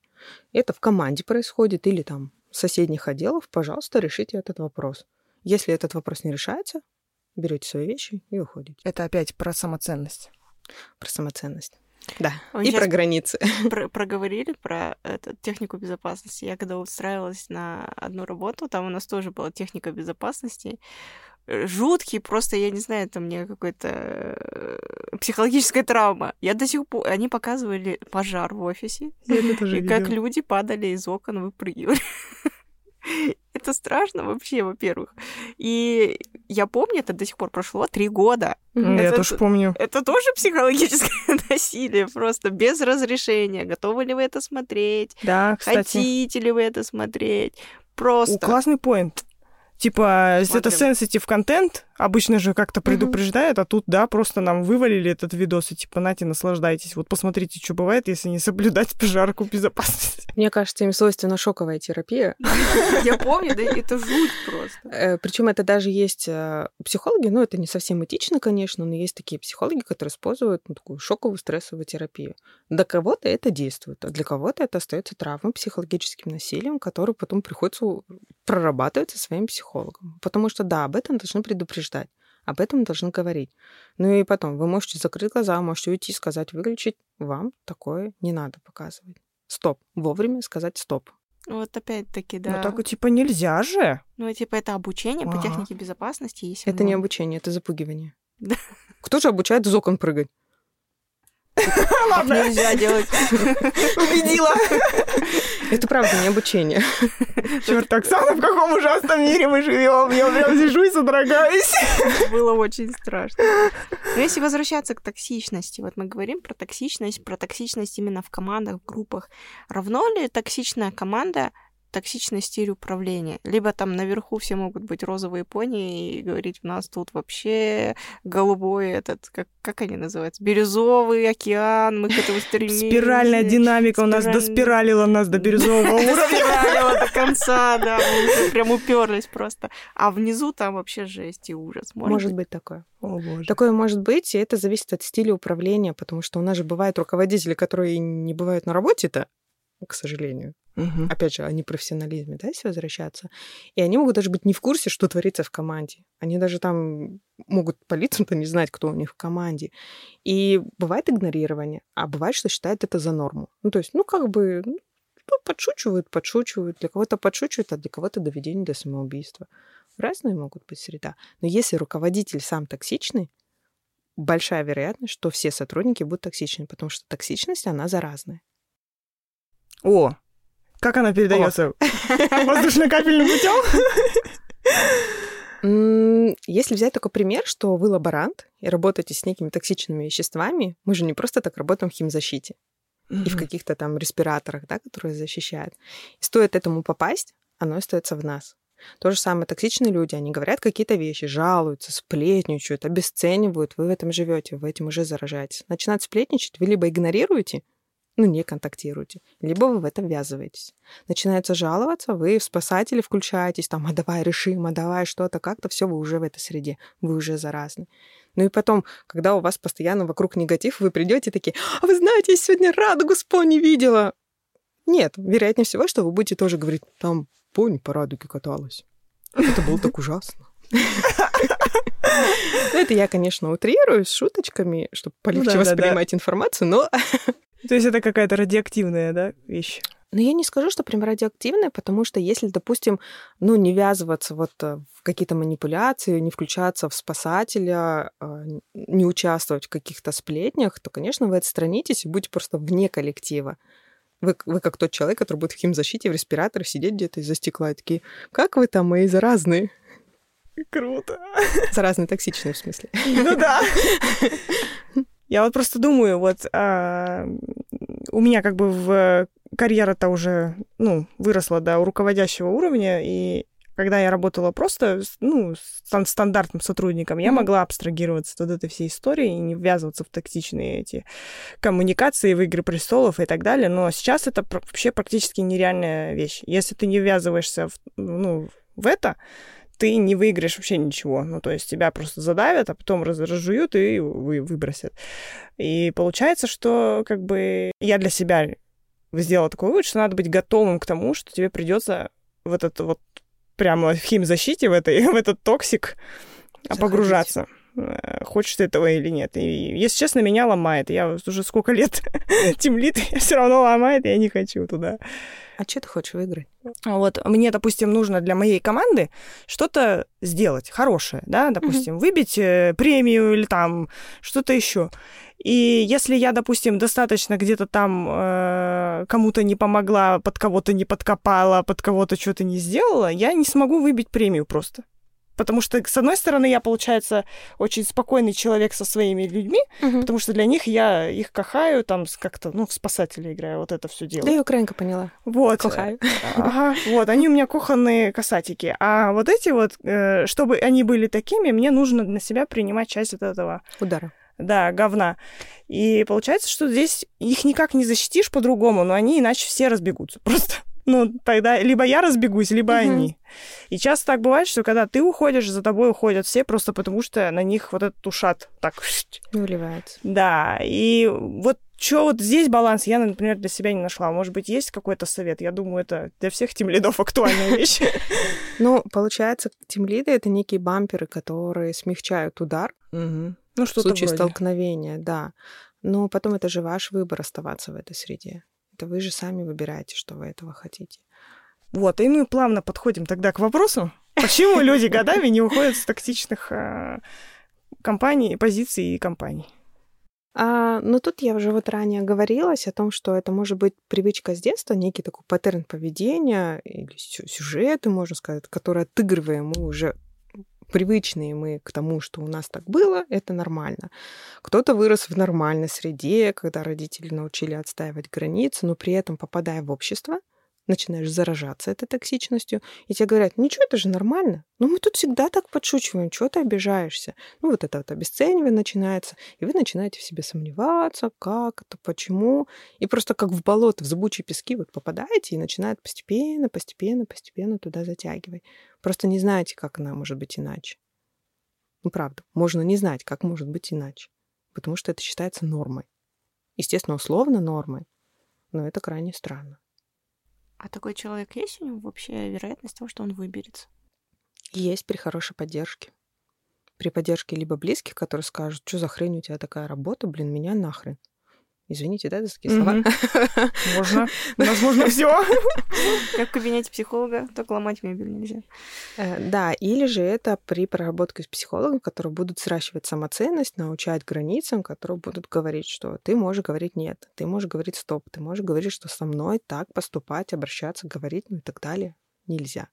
это в команде происходит или там соседних отделов, пожалуйста, решите этот вопрос. Если этот вопрос не решается, берете свои вещи и уходите. Это опять про самоценность. Про самоценность. Да, Вы и про границы. Про проговорили про эту технику безопасности. Я когда устраивалась на одну работу, там у нас тоже была техника безопасности. Э, жуткий, просто, я не знаю, это мне какой-то э, психологическая травма. Я до сих пор... Они показывали пожар в офисе, и как люди падали из окон, выпрыгивали. Это страшно вообще, во-первых. И я помню, это до сих пор прошло три года. Mm, это, я тоже помню. Это тоже психологическое насилие, просто без разрешения. Готовы ли вы это смотреть? Да, кстати. Хотите ли вы это смотреть? Просто. Классный поинт. Типа, Смотрим. это sensitive контент, обычно же как-то предупреждают, угу. а тут, да, просто нам вывалили этот видос, и типа, нате, наслаждайтесь. Вот посмотрите, что бывает, если не соблюдать пожарку безопасности. Мне кажется, им свойственна шоковая терапия. Я помню, да, это жуть просто. Э, Причем это даже есть э, психологи, ну, это не совсем этично, конечно, но есть такие психологи, которые используют ну, такую шоковую стрессовую терапию. Для кого-то это действует, а для кого-то это остается травмой, психологическим насилием, который потом приходится прорабатывать со своим психологом. Потому что, да, об этом должны предупреждать. Об этом должны говорить. Ну и потом, вы можете закрыть глаза, можете уйти, сказать, выключить. Вам такое не надо показывать стоп. Вовремя сказать стоп. Вот опять-таки, да. Ну, так типа нельзя же. Ну, типа это обучение по технике безопасности. Если это не обучение, это запугивание. Кто же обучает из окон прыгать? Ладно. Нельзя делать. Убедила. Это правда не обучение. Черт, Оксана, в каком ужасном мире мы живем? Я прям сижу и содрогаюсь. Было очень страшно. Но если возвращаться к токсичности, вот мы говорим про токсичность, про токсичность именно в командах, в группах. Равно ли токсичная команда токсичный стиль управления. Либо там наверху все могут быть розовые пони и говорить, у нас тут вообще голубой этот, как, как они называются, бирюзовый океан, мы к этому стремимся. Спиральная динамика у нас доспиралила нас до бирюзового уровня. До конца, да, мы прям уперлись просто. А внизу там вообще жесть и ужас. Может быть такое. О, боже. Такое может быть, и это зависит от стиля управления, потому что у нас же бывают руководители, которые не бывают на работе-то, к сожалению. Мгм. Опять же, о непрофессионализме, да, если возвращаться. И они могут даже быть не в курсе, что творится в команде. Они даже там могут по лицам-то не знать, кто у них в команде. И бывает игнорирование, а бывает, что считают это за норму. Ну, то есть, ну, как бы, ну, подшучивают, подшучивают. Для кого-то подшучивают, а для кого-то доведение до самоубийства. Разные могут быть среда. Но если руководитель сам токсичный, большая вероятность, что все сотрудники будут токсичны, потому что токсичность, она заразная. О, как она передается? Воздушно-капельным путем? Если взять такой пример, что вы лаборант и работаете с некими токсичными веществами, мы же не просто так работаем в химзащите и в каких-то там респираторах, да, которые защищают. И стоит этому попасть, оно остается в нас. То же самое токсичные люди, они говорят какие-то вещи, жалуются, сплетничают, обесценивают, вы в этом живете, вы этим уже заражаетесь. Начинают сплетничать, вы либо игнорируете, ну, не контактируете, либо вы в это ввязываетесь. Начинается жаловаться, вы в спасатели включаетесь, там, а давай решим, а давай что-то, как-то все, вы уже в этой среде, вы уже заразны. Ну и потом, когда у вас постоянно вокруг негатив, вы придете такие, а вы знаете, я сегодня радугу с пони видела. Нет, вероятнее всего, что вы будете тоже говорить, там пони по радуге каталась. Это было так ужасно. Ну, Это я, конечно, утрирую с шуточками, чтобы полегче да-да-да. воспринимать информацию, но То есть это какая-то радиоактивная, да, вещь? Но я не скажу, что прям радиоактивное, потому что если, допустим, ну, не ввязываться вот э, в какие-то манипуляции, не включаться в спасателя, э, не участвовать в каких-то сплетнях, то, конечно, вы отстранитесь и будете просто вне коллектива. Вы, вы как тот человек, который будет в химзащите, в респираторе сидеть где-то из-за стекла и такие, как вы там, мои заразные? Круто. Заразные, токсичные, в смысле. Ну да. Я вот просто думаю, вот а, у меня как бы в карьера-то уже, ну, выросла до руководящего уровня, и когда я работала просто, с- ну, стан- стандартным сотрудником, я могла абстрагироваться от этой всей истории и не ввязываться в токсичные эти коммуникации, в игры престолов и так далее. Но сейчас это вообще практически нереальная вещь. Если ты не ввязываешься в, ну, в это, ты не выиграешь вообще ничего. Ну, то есть тебя просто задавят, а потом раз- разжуют и вы, выбросят. И получается, что как бы я для себя сделала такой вывод, что надо быть готовым к тому, что тебе придется в этот вот прямо в химзащите, в, этой, в этот токсик Заходить. погружаться. Э, Хочешь ты этого или нет. И, если честно, меня ломает. Я уже сколько лет тимлид, я все равно ломает, я не хочу туда. А что ты хочешь выиграть? Вот мне, допустим, нужно для моей команды что-то сделать хорошее, да, допустим, выбить э, премию или там что-то еще. И если я, допустим, достаточно где-то там э, кому-то не помогла, под кого-то не подкопала, под кого-то что-то не сделала, я не смогу выбить премию просто. Потому что, с одной стороны, я, получается, очень спокойный человек со своими людьми, потому что для них я их кахаю, там как-то, ну, в спасателя играю, вот это все Да делаю. я украинка поняла. Вот. Кохаю. Ага, вот, они у меня кухонные касатики. А вот эти вот, э, чтобы они были такими, мне нужно на себя принимать часть от этого, Удара. да, говна. И получается, что здесь их никак не защитишь по-другому, но они иначе все разбегутся просто. Ну, тогда либо я разбегусь, либо Мгм. они. И часто так бывает, что когда ты уходишь, за тобой уходят все, просто потому что на них вот этот ушат так Не уливается. да, и вот что вот здесь баланс я, например, для себя не нашла. Может быть, есть какой-то совет? Я думаю, это для всех тимлидов актуальная вещь. Ну, получается, тимлиды — это некие бамперы, которые смягчают удар Ну, в что-то случае вроде. столкновения, да. Но потом это же ваш выбор оставаться в этой среде. Это вы же сами выбираете, что вы этого хотите. Вот, и мы плавно подходим тогда к вопросу, почему люди годами не уходят с токсичных а, компаний, позиций и компаний. А, но тут я уже вот ранее говорилась о том, что это может быть привычка с детства, некий такой паттерн поведения или сю- сюжеты, можно сказать, которые отыгрываем мы уже привычные мы к тому, что у нас так было, это нормально. Кто-то вырос в нормальной среде, когда родители научили отстаивать границы, но при этом, попадая в общество, начинаешь заражаться этой токсичностью, и тебе говорят, ничего, это же нормально. Ну, мы тут всегда так подшучиваем, чего ты обижаешься? Ну, вот это вот обесценивание начинается, и вы начинаете в себе сомневаться, как это, почему. И просто как в болото, в зыбучие пески вот попадаете и начинает постепенно, постепенно, постепенно туда затягивать. Просто не знаете, как она может быть иначе. Ну, правда, можно не знать, как может быть иначе. Потому что это считается нормой. Естественно, условно нормой, но это крайне странно. А такой человек есть у него вообще вероятность того, что он выберется? Есть при хорошей поддержке. При поддержке либо близких, которые скажут, что за хрень у тебя такая работа, блин, меня нахрен. Извините, да, за такие слова? Можно. Возможно, все. Как в кабинете психолога, только ломать мебель нельзя. Э, да, или же это при проработке с психологом, которые будут сращивать самоценность, научать границам, которые будут говорить, что ты можешь говорить нет, ты можешь говорить стоп, ты можешь говорить, что со мной так поступать, обращаться, говорить, ну и так далее. Нельзя.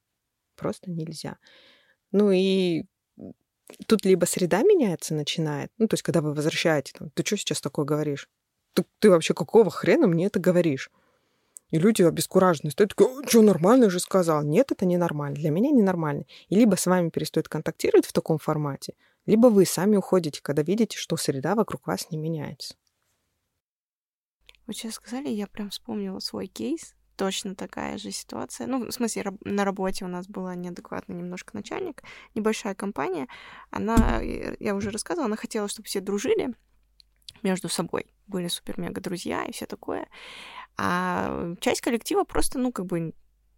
Просто нельзя. Ну и тут либо среда меняется, начинает, ну, то есть, когда вы возвращаете, там, ты что сейчас такое говоришь? Ты, ты вообще какого хрена мне это говоришь? И люди обескуражены стоят, что, нормально же сказал. Нет, это ненормально. Для меня ненормально. И либо с вами перестают контактировать в таком формате, либо вы сами уходите, когда видите, что среда вокруг вас не меняется. Вот сейчас сказали, я прям вспомнила свой кейс. Точно такая же ситуация. Ну, в смысле, на работе у нас была неадекватный немножко начальник, небольшая компания. Она, я уже рассказывала, она хотела, чтобы все дружили, между собой. Были супер-мега друзья и все такое. А часть коллектива просто, ну, как бы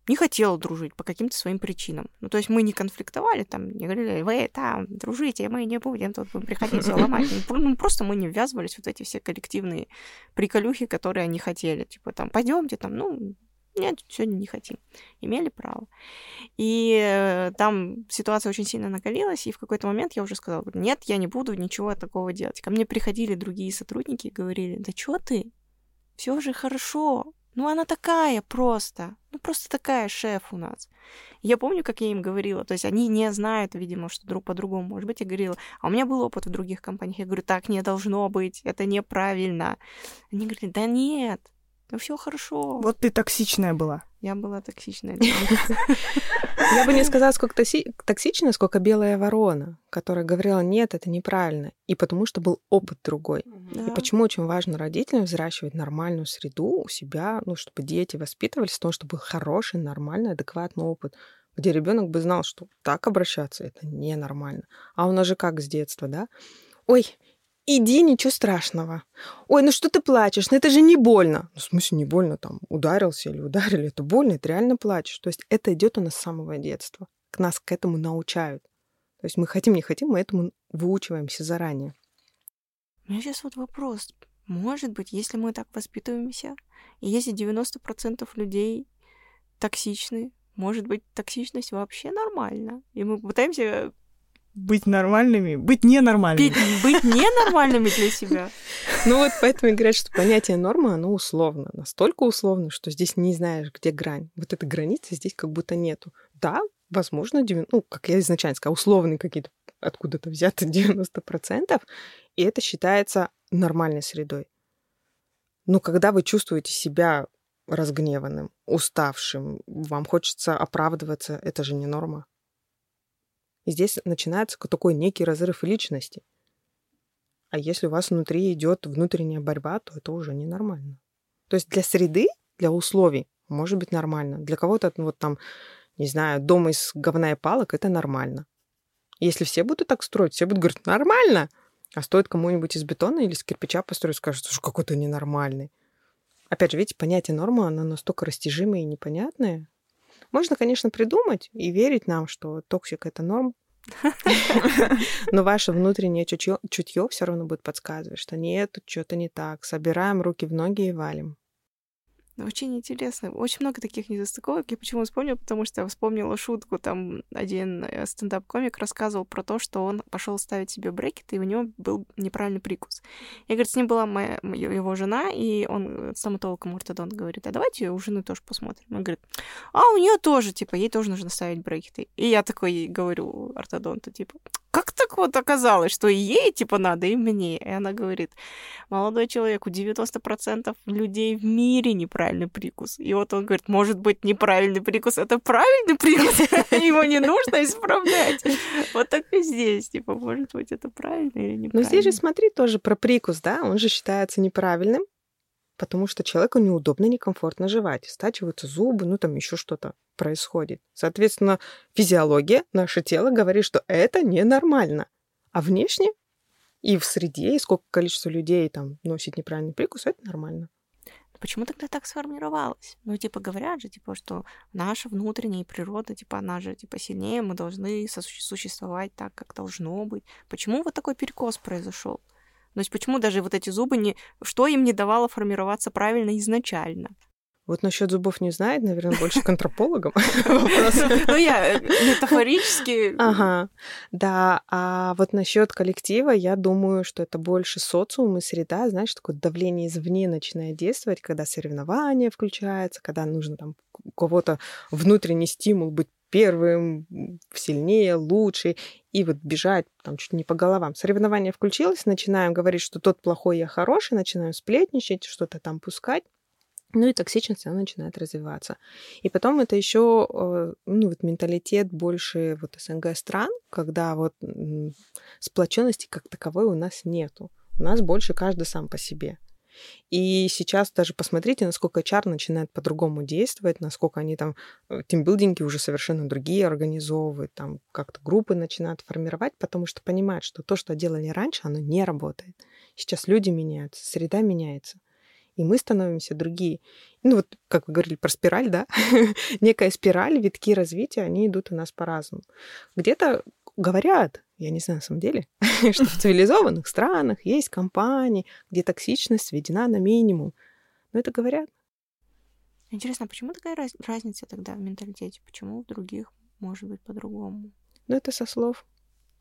не хотела дружить по каким-то своим причинам. Ну, то есть мы не конфликтовали, там, не говорили, вы там дружите, мы не будем тут будем приходить все ломать. Ну, просто мы не ввязывались вот эти все коллективные приколюхи, которые они хотели. Типа, там, пойдемте, там, ну, нет, сегодня не хотим. Имели право. И э, там ситуация очень сильно накалилась, и в какой-то момент я уже сказала, нет, я не буду ничего такого делать. Ко мне приходили другие сотрудники и говорили, да что ты? Все же хорошо. Ну, она такая просто. Ну, просто такая шеф у нас. Я помню, как я им говорила. То есть они не знают, видимо, что друг по-другому. Может быть, я говорила, а у меня был опыт в других компаниях. Я говорю, так не должно быть, это неправильно. Они говорили, да нет, ну все хорошо. Вот ты токсичная была. Я была токсичная. Я бы не сказала, сколько токсичная, сколько белая ворона, которая говорила, нет, это неправильно. И потому что был опыт другой. И почему очень важно родителям взращивать нормальную среду у себя, ну, чтобы дети воспитывались в том, чтобы был хороший, нормальный, адекватный опыт где ребенок бы знал, что так обращаться это ненормально. А у нас же как с детства, да? Ой, Иди, ничего страшного. Ой, ну что ты плачешь? Ну это же не больно. Ну, в смысле не больно? Там ударился или ударили. Это больно, это реально плачешь. То есть это идет у нас с самого детства. К нас к этому научают. То есть мы хотим, не хотим, мы этому выучиваемся заранее. У меня сейчас вот вопрос. Может быть, если мы так воспитываемся, и если 90% людей токсичны, может быть, токсичность вообще нормальна. И мы пытаемся быть нормальными, быть ненормальными. Быть, быть ненормальными для себя. Ну вот поэтому и говорят, что понятие нормы, оно условно. Настолько условно, что здесь не знаешь, где грань. Вот этой границы здесь как будто нету. Да, возможно, ну, как я изначально сказала, условные какие-то откуда-то взяты 90%, и это считается нормальной средой. Но когда вы чувствуете себя разгневанным, уставшим, вам хочется оправдываться, это же не норма. И здесь начинается такой некий разрыв личности. А если у вас внутри идет внутренняя борьба, то это уже ненормально. То есть для среды, для условий может быть нормально. Для кого-то, ну, вот там, не знаю, дом из говна и палок, это нормально. Если все будут так строить, все будут говорить, нормально. А стоит кому-нибудь из бетона или из кирпича построить, скажут, что какой-то ненормальный. Опять же, видите, понятие нормы, оно настолько растяжимое и непонятное, можно, конечно, придумать и верить нам, что токсик — это норм, но ваше внутреннее чутье, все равно будет подсказывать, что нет, тут что-то не так. Собираем руки в ноги и валим. Очень интересно. Очень много таких незастыковок. Я почему вспомнила? Потому что я вспомнила шутку. Там один э, стендап-комик рассказывал про то, что он пошел ставить себе брекеты, и у него был неправильный прикус. Я, говорит, с ним была моя, его жена, и он э, стоматологом ортодонт говорит, а давайте у жены тоже посмотрим. Он говорит, а у нее тоже, типа, ей тоже нужно ставить брекеты. И я такой говорю ортодонту, типа, как так вот оказалось, что и ей, типа, надо, и мне? И она говорит, молодой человек, у 90% людей в мире неправильный прикус. И вот он говорит, может быть, неправильный прикус — это правильный прикус, его не нужно исправлять. Вот так и здесь, типа, может быть, это правильно или неправильно. Но здесь же смотри тоже про прикус, да, он же считается неправильным, потому что человеку неудобно, некомфортно жевать. Стачиваются зубы, ну там еще что-то происходит. Соответственно, физиология, наше тело говорит, что это ненормально. А внешне и в среде, и сколько количество людей там носит неправильный прикус, это нормально. почему тогда так сформировалось? Ну, типа, говорят же, типа, что наша внутренняя природа, типа, она же, типа, сильнее, мы должны существовать так, как должно быть. Почему вот такой перекос произошел? То есть почему даже вот эти зубы не... Что им не давало формироваться правильно изначально? Вот насчет зубов не знает, наверное, больше к антропологам Ну, я э, метафорически... Ага, да. А вот насчет коллектива, я думаю, что это больше социум и среда, знаешь, такое давление извне начинает действовать, когда соревнования включаются, когда нужно там у кого-то внутренний стимул быть первым, сильнее, лучше, и вот бежать там чуть не по головам. Соревнование включилось, начинаем говорить, что тот плохой, я хороший, начинаем сплетничать, что-то там пускать. Ну и токсичность, она начинает развиваться. И потом это еще э, ну, вот менталитет больше вот СНГ стран, когда вот сплоченности как таковой у нас нету. У нас больше каждый сам по себе. И сейчас даже посмотрите, насколько чар начинает по-другому действовать, насколько они там э, тимбилдинги уже совершенно другие организовывают, там как-то группы начинают формировать, потому что понимают, что то, что делали раньше, оно не работает. Сейчас люди меняются, среда меняется и мы становимся другие. Ну вот, как вы говорили про спираль, да, некая спираль, витки развития, они идут у нас по-разному. Где-то говорят, я не знаю на самом деле, что в цивилизованных странах есть компании, где токсичность сведена на минимум. Но это говорят. Интересно, а почему такая раз- разница тогда в менталитете? Почему в других может быть по-другому? Ну, это со слов.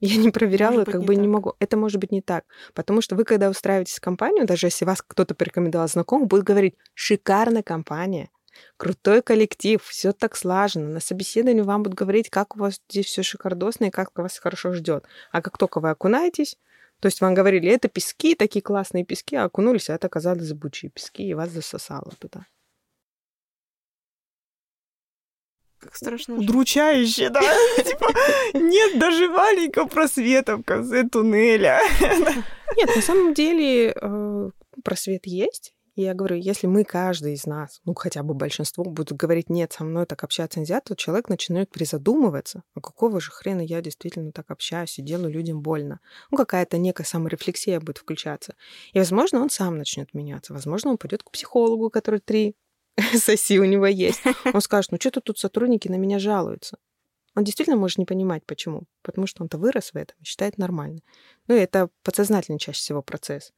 Я не проверяла, может как бы так. не могу. Это может быть не так. Потому что вы, когда устраиваетесь в компанию, даже если вас кто-то порекомендовал знакомым, будет говорить, шикарная компания, крутой коллектив, все так слажено. На собеседовании вам будут говорить, как у вас здесь все шикардосно и как вас хорошо ждет. А как только вы окунаетесь, то есть вам говорили, это пески, такие классные пески, а окунулись, а это оказались зыбучие пески, и вас засосало туда. Как страшно. Удручающе, да? Типа, нет даже маленького просвета в конце туннеля. Нет, на самом деле э, просвет есть. Я говорю, если мы, каждый из нас, ну хотя бы большинство, будут говорить, нет, со мной так общаться нельзя, то человек начинает призадумываться, а какого же хрена я действительно так общаюсь и делаю людям больно. Ну какая-то некая саморефлексия будет включаться. И, возможно, он сам начнет меняться. Возможно, он пойдет к психологу, который три соси у него есть. Он скажет, ну что-то тут сотрудники на меня жалуются. Он действительно может не понимать, почему. Потому что он-то вырос в этом и считает нормально. Ну, это подсознательный чаще всего процесс.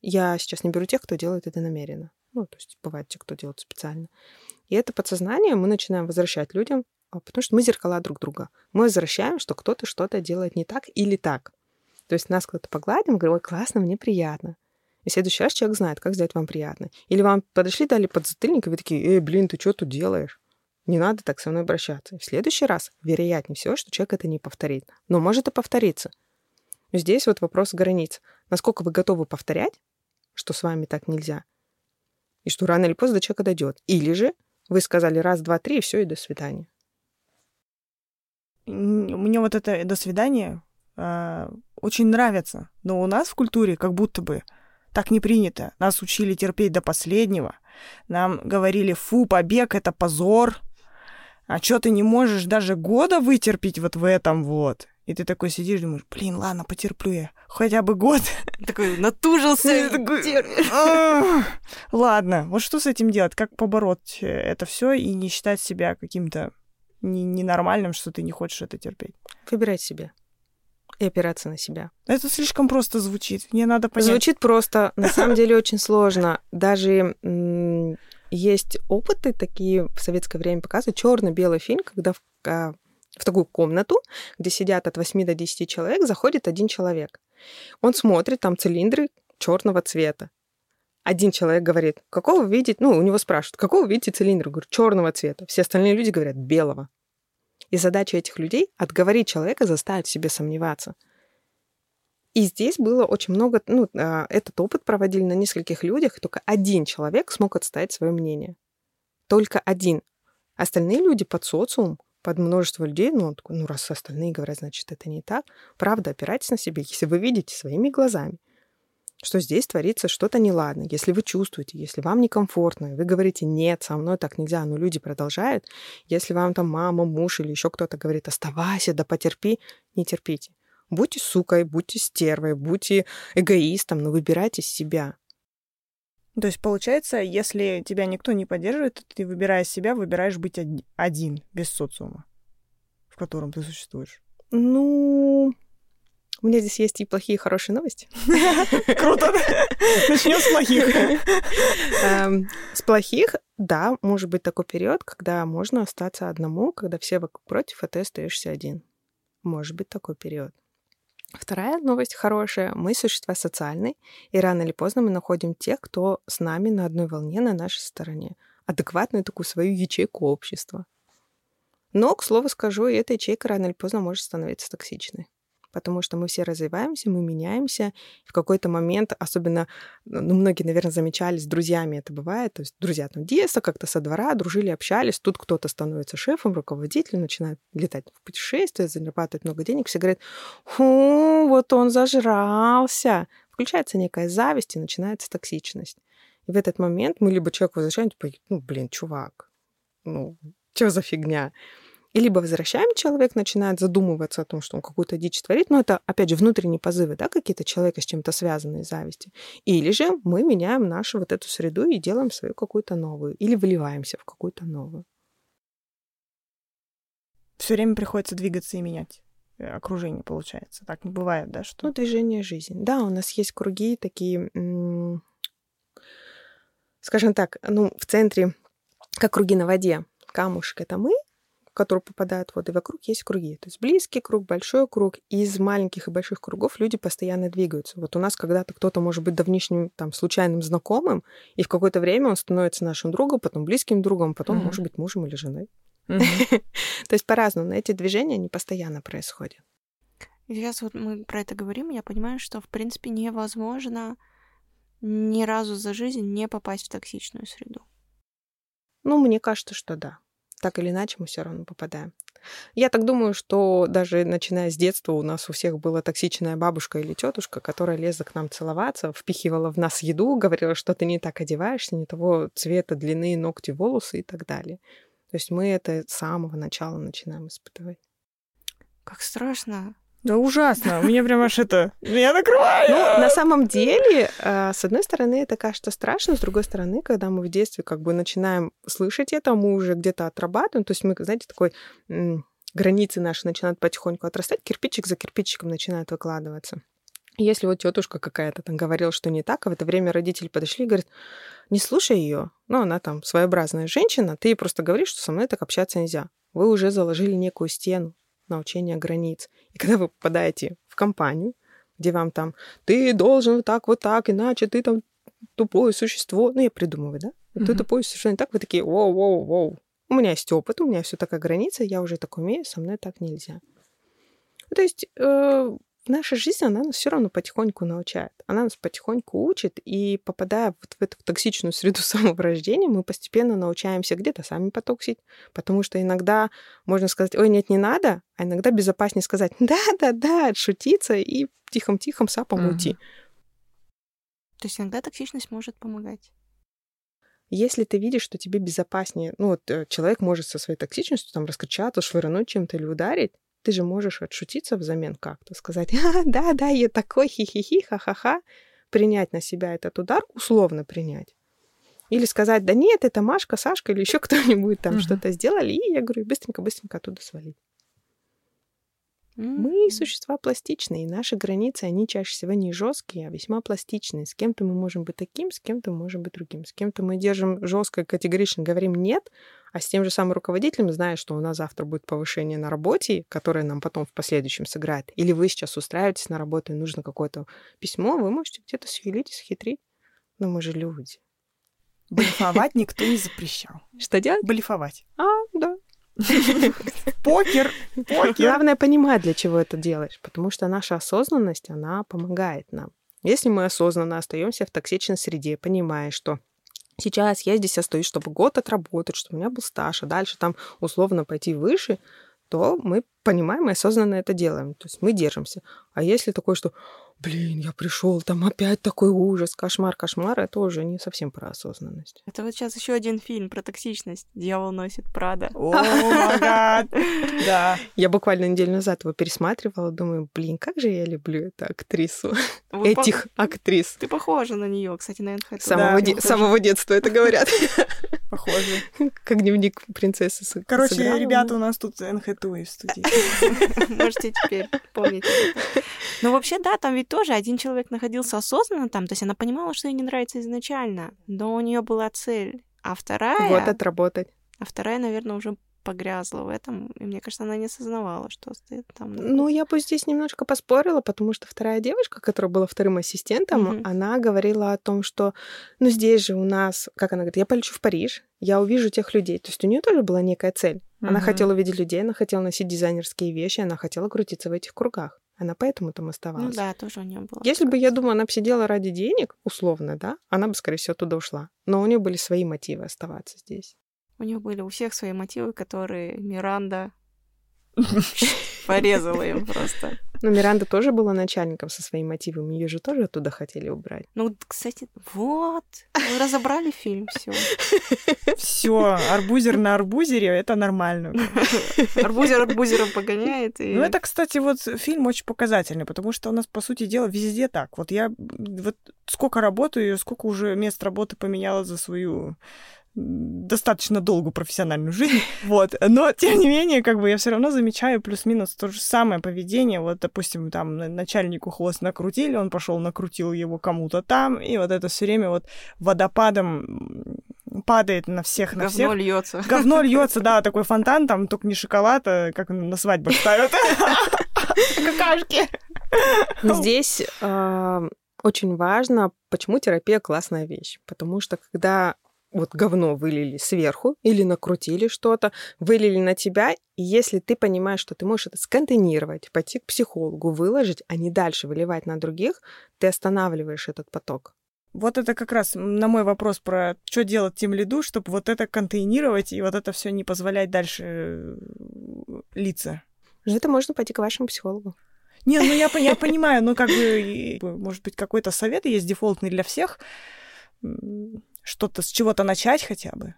Я сейчас не беру тех, кто делает это намеренно. Ну, то есть бывают те, кто делает специально. И это подсознание мы начинаем возвращать людям, а, потому что мы зеркала друг друга. Мы возвращаем, что кто-то что-то делает не так или так. То есть нас кто-то погладим, говорим, ой, классно, мне приятно. И в следующий раз человек знает, как сделать вам приятно. Или вам подошли, дали подзатыльник, и вы такие, эй, блин, ты что тут делаешь? Не надо так со мной обращаться. И в следующий раз, вероятнее всего, что человек это не повторит. Но может и повториться. Здесь вот вопрос границ. Насколько вы готовы повторять, что с вами так нельзя, и что рано или поздно до человека дойдет. Или же вы сказали раз, два, три, и все, и до свидания. Мне вот это «до свидания» э, очень нравится. Но у нас в культуре как будто бы так не принято. Нас учили терпеть до последнего. Нам говорили, фу, побег — это позор. А что ты не можешь даже года вытерпеть вот в этом вот? И ты такой сидишь, думаешь, блин, ладно, потерплю я. Хотя бы год. Такой натужился. Ладно, вот что с этим делать? Как побороть это все и не считать себя каким-то ненормальным, что ты не хочешь это терпеть? Выбирать себя и опираться на себя. Это слишком просто звучит. Мне надо понять. Звучит просто. На самом деле очень сложно. Даже есть опыты такие в советское время показывают. Черно-белый фильм, когда в, а, в такую комнату, где сидят от 8 до 10 человек, заходит один человек. Он смотрит, там цилиндры черного цвета. Один человек говорит, какого видите, ну, у него спрашивают, какого видите цилиндр? Говорю, черного цвета. Все остальные люди говорят, белого. И задача этих людей — отговорить человека, заставить себе сомневаться. И здесь было очень много, ну, а, этот опыт проводили на нескольких людях, и только один человек смог отстоять свое мнение. Только один. Остальные люди под социум, под множество людей, ну, такой, ну, раз остальные говорят, значит, это не так. Правда, опирайтесь на себя, если вы видите своими глазами что здесь творится что-то неладно. Если вы чувствуете, если вам некомфортно, вы говорите «нет, со мной так нельзя», но люди продолжают, если вам там мама, муж или еще кто-то говорит «оставайся, да потерпи», не терпите. Будьте сукой, будьте стервой, будьте эгоистом, но выбирайте себя. То есть, получается, если тебя никто не поддерживает, то ты, выбирая себя, выбираешь быть один, без социума, в котором ты существуешь. Ну, у меня здесь есть и плохие, и хорошие новости. Круто. Начнем с плохих. Эм, с плохих, да, может быть такой период, когда можно остаться одному, когда все вокруг против, а ты остаешься один. Может быть такой период. Вторая новость хорошая. Мы существа социальные, и рано или поздно мы находим тех, кто с нами на одной волне, на нашей стороне. Адекватную такую свою ячейку общества. Но, к слову скажу, эта ячейка рано или поздно может становиться токсичной потому что мы все развиваемся, мы меняемся. В какой-то момент, особенно, ну, многие, наверное, замечали, с друзьями это бывает, то есть друзья там детства как-то со двора дружили, общались, тут кто-то становится шефом, руководителем, начинает летать в путешествия, зарабатывать много денег, все говорят, фу, вот он зажрался. Включается некая зависть и начинается токсичность. И в этот момент мы либо человеку возвращаем, типа, ну, блин, чувак, ну, что за фигня? И либо возвращаем, человек начинает задумываться о том, что он какую-то дичь творит, но это, опять же, внутренние позывы, да, какие-то человека с чем-то связанные зависти. Или же мы меняем нашу вот эту среду и делаем свою какую-то новую, или вливаемся в какую-то новую. Все время приходится двигаться и менять э, окружение, получается. Так не бывает, да? Что... Ну, движение жизни. Да, у нас есть круги такие, скажем так, ну, в центре, как круги на воде. Камушек — это мы, который попадает в воду, и вокруг есть круги. То есть близкий круг, большой круг. И из маленьких и больших кругов люди постоянно двигаются. Вот у нас когда-то кто-то может быть давнишним, там, случайным знакомым, и в какое-то время он становится нашим другом, потом близким другом, потом, mm-hmm. может быть, мужем или женой. Mm-hmm. То есть по-разному. Но эти движения, они постоянно происходят. И сейчас вот мы про это говорим, я понимаю, что, в принципе, невозможно ни разу за жизнь не попасть в токсичную среду. Ну, мне кажется, что да так или иначе мы все равно попадаем. Я так думаю, что даже начиная с детства у нас у всех была токсичная бабушка или тетушка, которая лезла к нам целоваться, впихивала в нас еду, говорила, что ты не так одеваешься, не того цвета, длины, ногти, волосы и так далее. То есть мы это с самого начала начинаем испытывать. Как страшно. Да ужасно. Меня прям аж это... Меня накрывает. Ну, на самом деле, э, с одной стороны, это кажется страшно, с другой стороны, когда мы в детстве как бы начинаем слышать это, мы уже где-то отрабатываем, то есть мы, знаете, такой границы наши начинают потихоньку отрастать, кирпичик за кирпичиком начинает выкладываться. Если вот тетушка какая-то там говорила, что не так, а в это время родители подошли и говорят, не слушай ее, ну, она там своеобразная женщина, ты ей просто говоришь, что со мной так общаться нельзя. Вы уже заложили некую стену научения границ. И когда вы попадаете в компанию, где вам там, ты должен вот так, вот так, иначе ты там тупое существо. Ну, я придумываю, да? Mm-hmm. Ты тупое существо, не так, вы такие, воу, воу, воу. У меня есть опыт, у меня все такая граница, я уже так умею, со мной так нельзя. То есть э, наша жизнь, она нас все равно потихоньку научает. Она нас потихоньку учит, и попадая вот в эту токсичную среду самого рождения, мы постепенно научаемся где-то сами потоксить, потому что иногда можно сказать, ой, нет, не надо, а иногда безопаснее сказать, да-да-да, отшутиться и тихом-тихом сапом mm-hmm. уйти. То есть иногда токсичность может помогать. Если ты видишь, что тебе безопаснее, ну вот э, человек может со своей токсичностью там раскричаться, швырнуть чем-то или ударить, ты же можешь отшутиться взамен как-то, сказать, а, да, да, я такой, хи-хи-хи, ха-ха-ха, принять на себя этот удар, условно принять. Или сказать, да нет, это Машка, Сашка или еще кто-нибудь там uh-huh. что-то сделали, и я говорю, быстренько-быстренько оттуда свалить. Мы существа пластичные, и наши границы, они чаще всего не жесткие, а весьма пластичные. С кем-то мы можем быть таким, с кем-то мы можем быть другим. С кем-то мы держим жестко, категорично говорим нет, а с тем же самым руководителем, зная, что у нас завтра будет повышение на работе, которое нам потом в последующем сыграет, или вы сейчас устраиваетесь на работу и нужно какое-то письмо, вы можете где-то схилить и схитрить. Но мы же люди. Блефовать никто не запрещал. Что делать? Блефовать. А, да. Покер. Покер. Главное понимать, для чего это делаешь, потому что наша осознанность, она помогает нам. Если мы осознанно остаемся в токсичной среде, понимая, что сейчас я здесь остаюсь, чтобы год отработать, чтобы у меня был стаж, а дальше там условно пойти выше, то мы понимаем и осознанно это делаем. То есть мы держимся. А если такое, что блин, я пришел, там опять такой ужас, кошмар, кошмар, это уже не совсем про осознанность. Это вот сейчас еще один фильм про токсичность. Дьявол носит Прада. О. Да. Я буквально неделю назад его пересматривала, думаю, блин, как же я люблю эту актрису, этих актрис. Ты похожа на нее, кстати, на Энн С самого, детства это говорят. Похоже. Как дневник принцессы. Короче, ребята, у нас тут НХТУ в студии. Можете теперь помнить. Но вообще, да, там ведь тоже один человек находился осознанно там, то есть она понимала, что ей не нравится изначально, но у нее была цель. А вторая, Вот отработать. а вторая, наверное, уже погрязла в этом, и мне кажется, она не осознавала, что стоит там. Ну, я бы здесь немножко поспорила, потому что вторая девушка, которая была вторым ассистентом, Мгм. она говорила о том, что, ну, здесь же у нас, как она говорит, я полечу в Париж, я увижу тех людей. То есть у нее тоже была некая цель. Она Мгм. хотела увидеть людей, она хотела носить дизайнерские вещи, она хотела крутиться в этих кругах. Она поэтому там Ну оставалась. да, тоже у нее было. Если бы, я думаю, она бы сидела ради денег, условно, да, она бы, скорее всего, туда ушла. Но у нее были свои мотивы оставаться здесь. У нее были у всех свои мотивы, которые Миранда порезала им просто. Но Миранда тоже была начальником со своими мотивами. Ее же тоже оттуда хотели убрать. Ну, кстати, вот, мы разобрали фильм, все. Все, арбузер на арбузере, это нормально. Арбузер арбузером погоняет. И... Ну, это, кстати, вот фильм очень показательный, потому что у нас, по сути дела, везде так. Вот я вот сколько работаю, сколько уже мест работы поменяла за свою достаточно долгую профессиональную жизнь, вот, но, тем не менее, как бы я все равно замечаю плюс-минус то же самое поведение, вот, допустим, там, на- начальнику хвост накрутили, он пошел накрутил его кому-то там, и вот это все время вот водопадом падает на всех, на всех, говно льется. Говно льется, да, такой фонтан, там только не шоколад, а как на свадьбах ставят. Какашки. Здесь а, очень важно, почему терапия классная вещь. Потому что когда вот говно вылили сверху или накрутили что-то, вылили на тебя, и если ты понимаешь, что ты можешь это сконтейнировать, пойти к психологу, выложить, а не дальше выливать на других, ты останавливаешь этот поток. Вот это как раз на мой вопрос про что делать тем лиду, чтобы вот это контейнировать и вот это все не позволять дальше э, литься. За это можно пойти к вашему психологу. Не, ну я, я понимаю, ну как бы, может быть, какой-то совет есть дефолтный для всех, что-то, с чего-то начать хотя бы.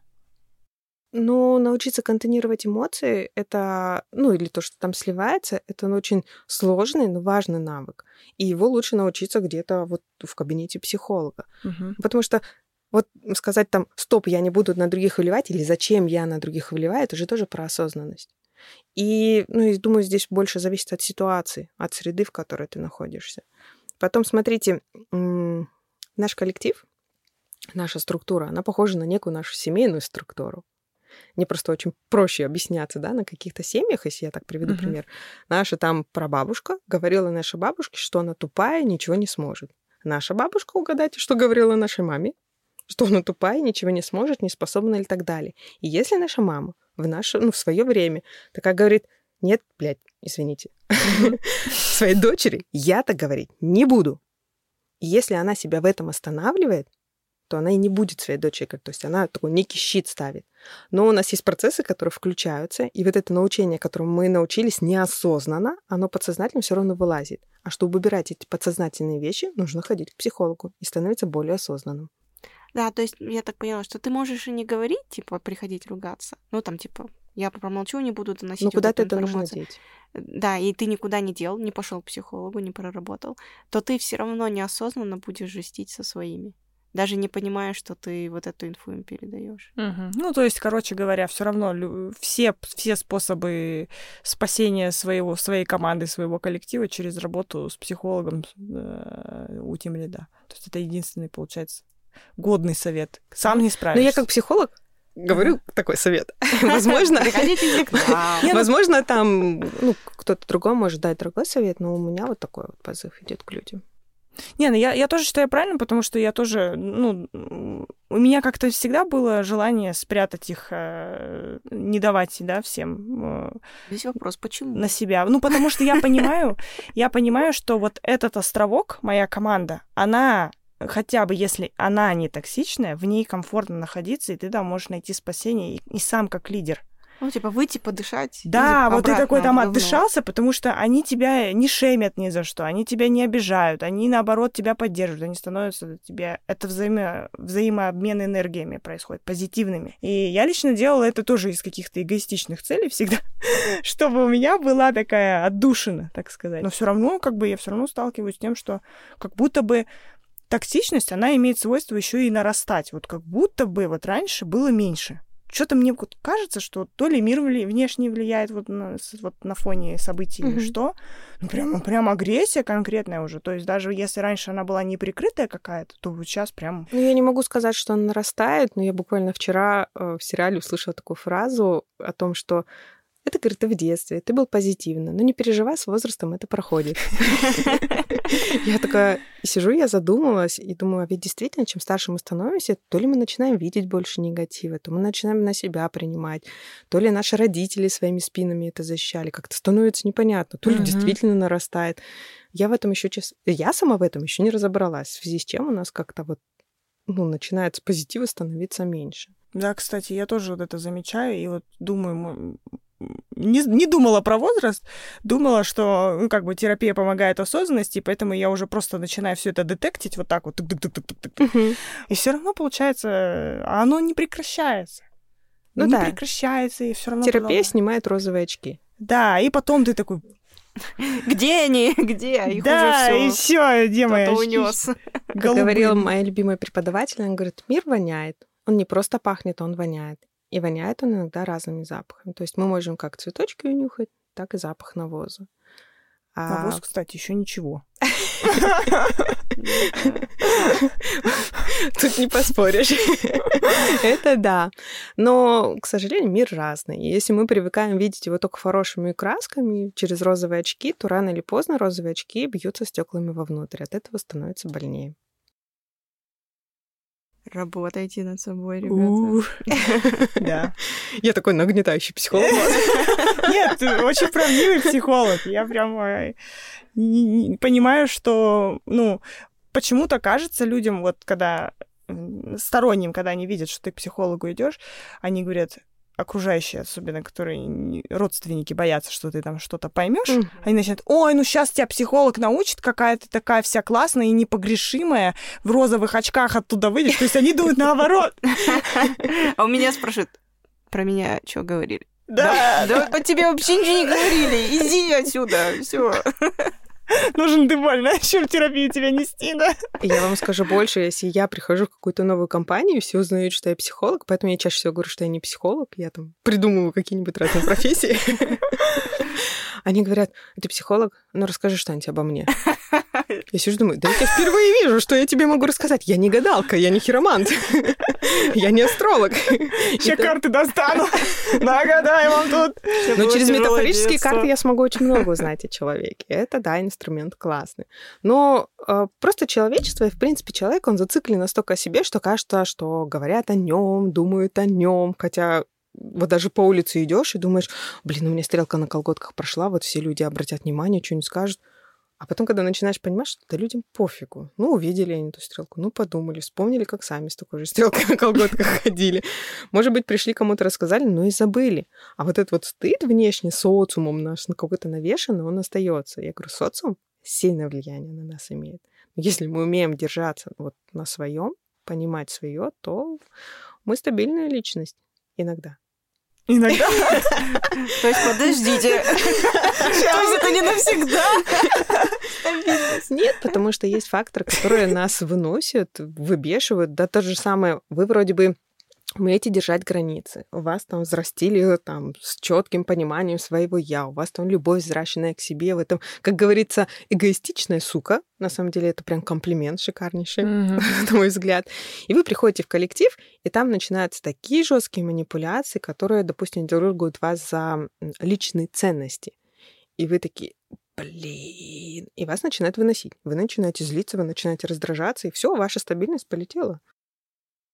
Но научиться контейнировать эмоции, это, ну, или то, что там сливается, это ну, очень сложный, но важный навык. И его лучше научиться где-то вот в кабинете психолога. Мгм. Потому что вот сказать там, стоп, я не буду на других выливать, или зачем я на других выливаю, это же тоже про осознанность. И, ну, и думаю, здесь больше зависит от ситуации, от среды, в которой ты находишься. Потом, смотрите, наш коллектив, наша структура, она похожа на некую нашу семейную структуру. Мне просто очень проще объясняться, да, на каких-то семьях, если я так приведу Мгм. пример. Наша там прабабушка говорила нашей бабушке, что она тупая, ничего не сможет. Наша бабушка, угадайте, что говорила нашей маме? Что она тупая, ничего не сможет, не способна и так далее. И если наша мама в, наше, ну, в свое время такая говорит, нет, блядь, извините, своей дочери я так говорить не буду. И если она себя в этом останавливает, то она и не будет своей дочери, как- то есть она такой некий щит ставит. Но у нас есть процессы, которые включаются, и вот это научение, которому мы научились неосознанно, оно подсознательно все равно вылазит. А чтобы убирать эти подсознательные вещи, нужно ходить к психологу и становиться более осознанным. Да, то есть я так поняла, что ты можешь и не говорить, типа, приходить ругаться. Ну, там, типа, я промолчу, не буду доносить Но вот куда-то эту это нужно деть. Да, и ты никуда не дел, не пошел к психологу, не проработал, то ты все равно неосознанно будешь жестить со своими. Даже не понимая, что ты вот эту инфу им передаешь. Мгм. Ну, то есть, короче говоря, все равно все, все способы спасения своего, своей команды, своего коллектива через работу с психологом э, у тем лида. То есть это единственный, получается, годный совет. Сам не Но справишься. Ну, я как психолог говорю такой совет. Возможно, нам. возможно, там ну, кто-то другой может дать другой совет, но у меня вот такой вот позыв идет к людям. Не, ну я, я тоже считаю правильно, потому что я тоже, ну, у меня как-то всегда было желание спрятать их, э, не давать, да, всем э, Весь вопрос, почему? на себя. Ну, потому что я понимаю, я понимаю, что вот этот островок, моя команда, она хотя бы если она не токсичная, в ней комфортно находиться, и ты там можешь найти спасение и, и сам как лидер. Ну, типа, выйти подышать. Да, вот ты такой там в говно. отдышался, потому что они тебя не шемят ни за что, они тебя не обижают, они, наоборот, тебя поддерживают, они становятся тебе... Это взаимо... взаимообмен энергиями происходит, позитивными. И я лично делала это тоже из каких-то эгоистичных целей всегда, чтобы у меня была такая отдушина, так сказать. Но все равно, как бы, я все равно сталкиваюсь с тем, что как будто бы токсичность, она имеет свойство еще и нарастать. Вот как будто бы вот раньше было меньше. Что-то мне вот кажется, что то ли мир вли- внешне влияет вот на, вот на фоне событий или Мгм. что. Ну, прям, прям агрессия конкретная уже. То есть даже если раньше она была неприкрытая какая-то, то вот сейчас прям... Ну, я не могу сказать, что он нарастает, но я буквально вчера э, в сериале услышала такую фразу о том, что это, говорит, ты в детстве, ты был позитивно, но не переживай, с возрастом это проходит. Я такая сижу, я задумалась и думаю, а ведь действительно, чем старше мы становимся, то ли мы начинаем видеть больше негатива, то мы начинаем на себя принимать, то ли наши родители своими спинами это защищали, как-то становится непонятно, то ли действительно нарастает. Я в этом еще, честно, я сама в этом еще не разобралась, в связи с чем у нас как-то вот ну, начинает с позитива становиться меньше. Да, кстати, я тоже вот это замечаю, и вот думаю, не, не думала про возраст, думала, что ну, как бы терапия помогает осознанности, и поэтому я уже просто начинаю все это детектить вот так вот. И все равно получается, а оно не прекращается. Ну не да. прекращается, и все равно. Терапия продолжает. снимает розовые очки. Да, и потом ты такой, Где они? Где? Их да, и уже все. все, где мои Кто-то унес. Как говорила моя любимая преподаватель, она говорит, мир воняет. Он не просто пахнет, он воняет. И воняет он иногда разными запахами. То есть мы можем как цветочки унюхать, так и запах навоза. А Навоз, кстати, еще ничего. Тут не поспоришь. Это да. Но, к сожалению, мир разный. Если мы привыкаем видеть его только хорошими красками через розовые очки, то рано или поздно розовые очки бьются стеклами вовнутрь. От этого становится больнее. Работайте над собой, ребята. Да. Я такой нагнетающий психолог. Нет, ты очень правдивый психолог. Я прям э, понимаю, что, ну, почему-то кажется людям, вот когда сторонним, когда они видят, что ты к психологу идешь, они говорят, окружающие, особенно которые не- родственники боятся, что ты там что-то поймешь, Мгм. они начинают, ой, ну сейчас тебя психолог научит, какая ты такая вся классная и непогрешимая, в розовых очках оттуда выйдешь. То есть они думают наоборот. А у меня спрашивают, про меня что говорили? Да, Да по тебе вообще ничего не говорили. Иди отсюда. Все. нужен ты больно, еще в терапию тебя нести, да? Я вам скажу больше, если я прихожу в какую-то новую компанию, все узнают, что я психолог, поэтому я чаще всего говорю, что я не психолог, я там придумываю какие-нибудь разные профессии. Они говорят, ты психолог? Ну, расскажи что-нибудь обо мне. Я сижу думаю, да я тебя впервые вижу, что я тебе могу рассказать. Я не гадалка, я не хиромант, я не астролог. Это- карты достану. Нагадай вам тут. Но через метафорические карты я смогу очень много узнать о человеке. Это, да, инструмент классный. Но э, просто человечество, и, в принципе, человек, он зациклен настолько о себе, что кажется, что говорят о нем, думают о нем, хотя вот даже по улице идешь и думаешь, блин, у меня стрелка на колготках прошла, вот все люди обратят внимание, что-нибудь скажут. А потом, когда начинаешь понимать, что да людям пофигу. Ну, увидели они эту стрелку, ну, подумали, вспомнили, как сами с такой же стрелкой на колготках ходили. Может быть, пришли кому-то рассказали, но и забыли. А вот этот вот стыд внешне социумом наш на какой-то навешенный, он остается. Я говорю, социум сильное влияние на нас имеет. Если мы умеем держаться вот на своем, понимать свое, то мы стабильная личность иногда. Иногда. То есть, подождите. То есть, это не навсегда. Нет, потому что есть факторы, которые нас выносят, выбешивают. Да то же самое, вы вроде бы умеете держать границы. У вас там взрастили там с четким пониманием своего я, у вас там любовь взращенная к себе, в этом, как говорится, эгоистичная сука. На самом деле это прям комплимент шикарнейший, на мой взгляд. И вы приходите в коллектив, и там начинаются такие жесткие манипуляции, которые, допустим, дергают вас за личные ценности. И вы такие, блин, и вас начинают выносить. Вы начинаете злиться, вы начинаете раздражаться, и все, ваша стабильность полетела.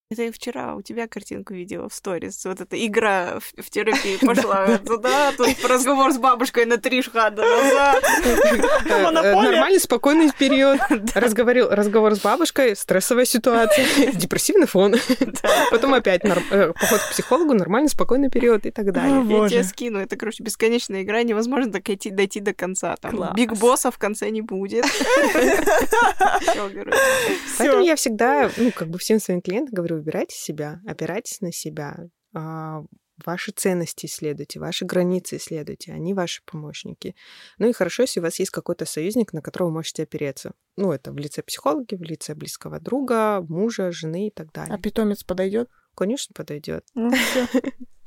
Это я вчера у тебя картинку видела в сторис. Вот эта игра в, в терапии пошла туда, тут разговор с бабушкой на три шага назад. Э, нормальный, спокойный период. Разговор, разговор с бабушкой, стрессовая ситуация, депрессивный фон. Потом опять э, поход к психологу, нормальный, спокойный период и так далее. Я тебе скину. Это, короче, бесконечная игра, невозможно дойти, дойти до конца. Там Биг Босса в конце не будет. Поэтому я всегда, ну, как бы всем своим клиентам говорю, выбирайте себя, опирайтесь на себя, а, ваши ценности исследуйте, ваши границы исследуйте, они ваши помощники. Ну и хорошо, если у вас есть какой-то союзник, на которого вы можете опереться. Ну, это в лице психологи, в лице близкого друга, мужа, жены и так далее. А питомец подойдет? Конечно, подойдет. Ну,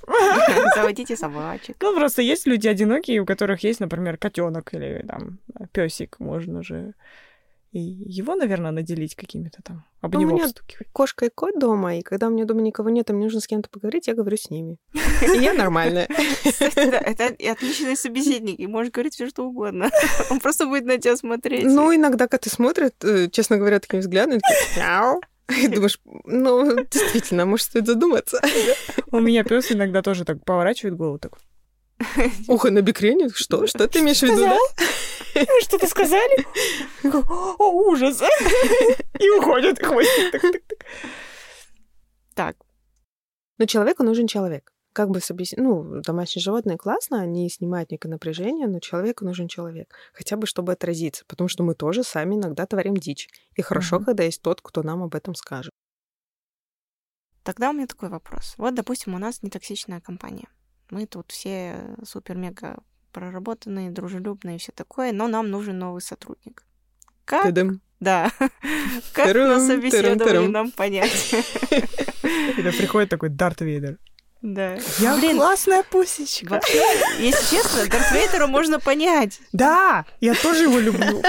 Заводите собачек. Ну, просто есть люди одинокие, у которых есть, например, котенок или там песик, можно же и его, наверное, наделить какими-то там, об него у меня кошка и кот дома, и когда у меня дома никого нет, и мне нужно с кем-то поговорить, я говорю с ними. И я нормальная. Это отличный собеседник, и можешь говорить все что угодно. Он просто будет на тебя смотреть. Ну, иногда, когда ты смотрит, э, честно говоря, таким взглядом, мяу, и думаешь, ну, действительно, может, стоит задуматься. У меня пес иногда тоже так поворачивает голову, так Ухо на бикрене? Что? Что ты имеешь в виду, да? Что-то сказали? О, ужас! И уходит хвостик. Так. Но человеку нужен человек. Как бы собес... Ну, домашние животные классно, они снимают некое напряжение, но человеку нужен человек. Хотя бы, чтобы отразиться. Потому что мы тоже сами иногда творим дичь. И хорошо, mm-hmm. когда есть тот, кто нам об этом скажет. Тогда у меня такой вопрос. Вот, допустим, у нас нетоксичная компания. Мы тут все супер-мега проработанные, дружелюбные и все такое, но нам нужен новый сотрудник. Как? Тадам. Да. Как на собеседовании нам понять? Это приходит такой Дарт Вейдер. Да. Я Блин, классная пусечка. Вообще, если честно, Дарт Вейдера можно понять. Да, я тоже его люблю.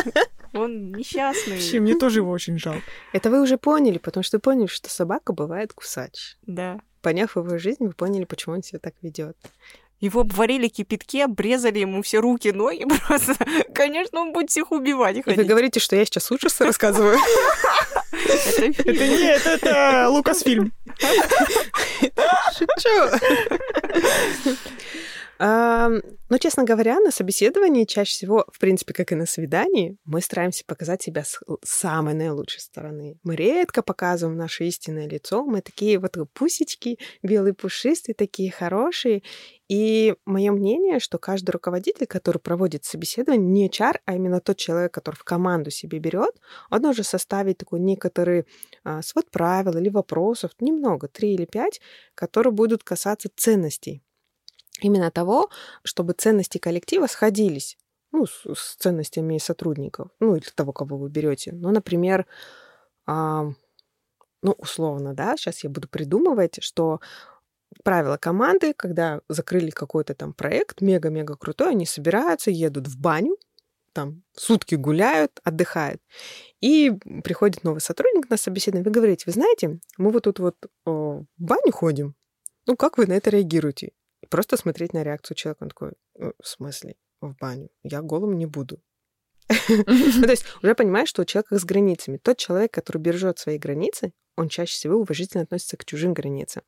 Он несчастный. Вообще, мне тоже его очень жалко. Это вы уже поняли, потому что поняли, что собака бывает кусач. Да. Поняв его жизнь, вы поняли, почему он себя так ведет. Его обварили кипятке, обрезали ему все руки, ноги просто. Конечно, он будет всех убивать. И вы говорите, что я сейчас ужасы рассказываю? Это нет, это Лукасфильм. Шучу. Но, честно говоря, на собеседовании чаще всего, в принципе, как и на свидании, мы стараемся показать себя с самой наилучшей стороны. Мы редко показываем наше истинное лицо. Мы такие вот пусечки, белые пушистые, такие хорошие. И мое мнение, что каждый руководитель, который проводит собеседование, не HR, а именно тот человек, который в команду себе берет, он должен составить такой некоторый а, свод правил или вопросов, немного, три или пять, которые будут касаться ценностей именно того, чтобы ценности коллектива сходились ну, с, с ценностями сотрудников, ну, или того, кого вы берете. Ну, например, а, ну, условно, да, сейчас я буду придумывать, что правила команды, когда закрыли какой-то там проект мега-мега крутой, они собираются, едут в баню, там сутки гуляют, отдыхают. И приходит новый сотрудник на собеседование, вы говорите, вы знаете, мы вот тут вот о, в баню ходим, ну, как вы на это реагируете? Просто смотреть на реакцию человека. Он такой, «Э, в смысле, в баню? Я голым не буду. Ну, то есть уже понимаешь, что у человека с границами. Тот человек, который бережет свои границы, он чаще всего уважительно относится к чужим границам.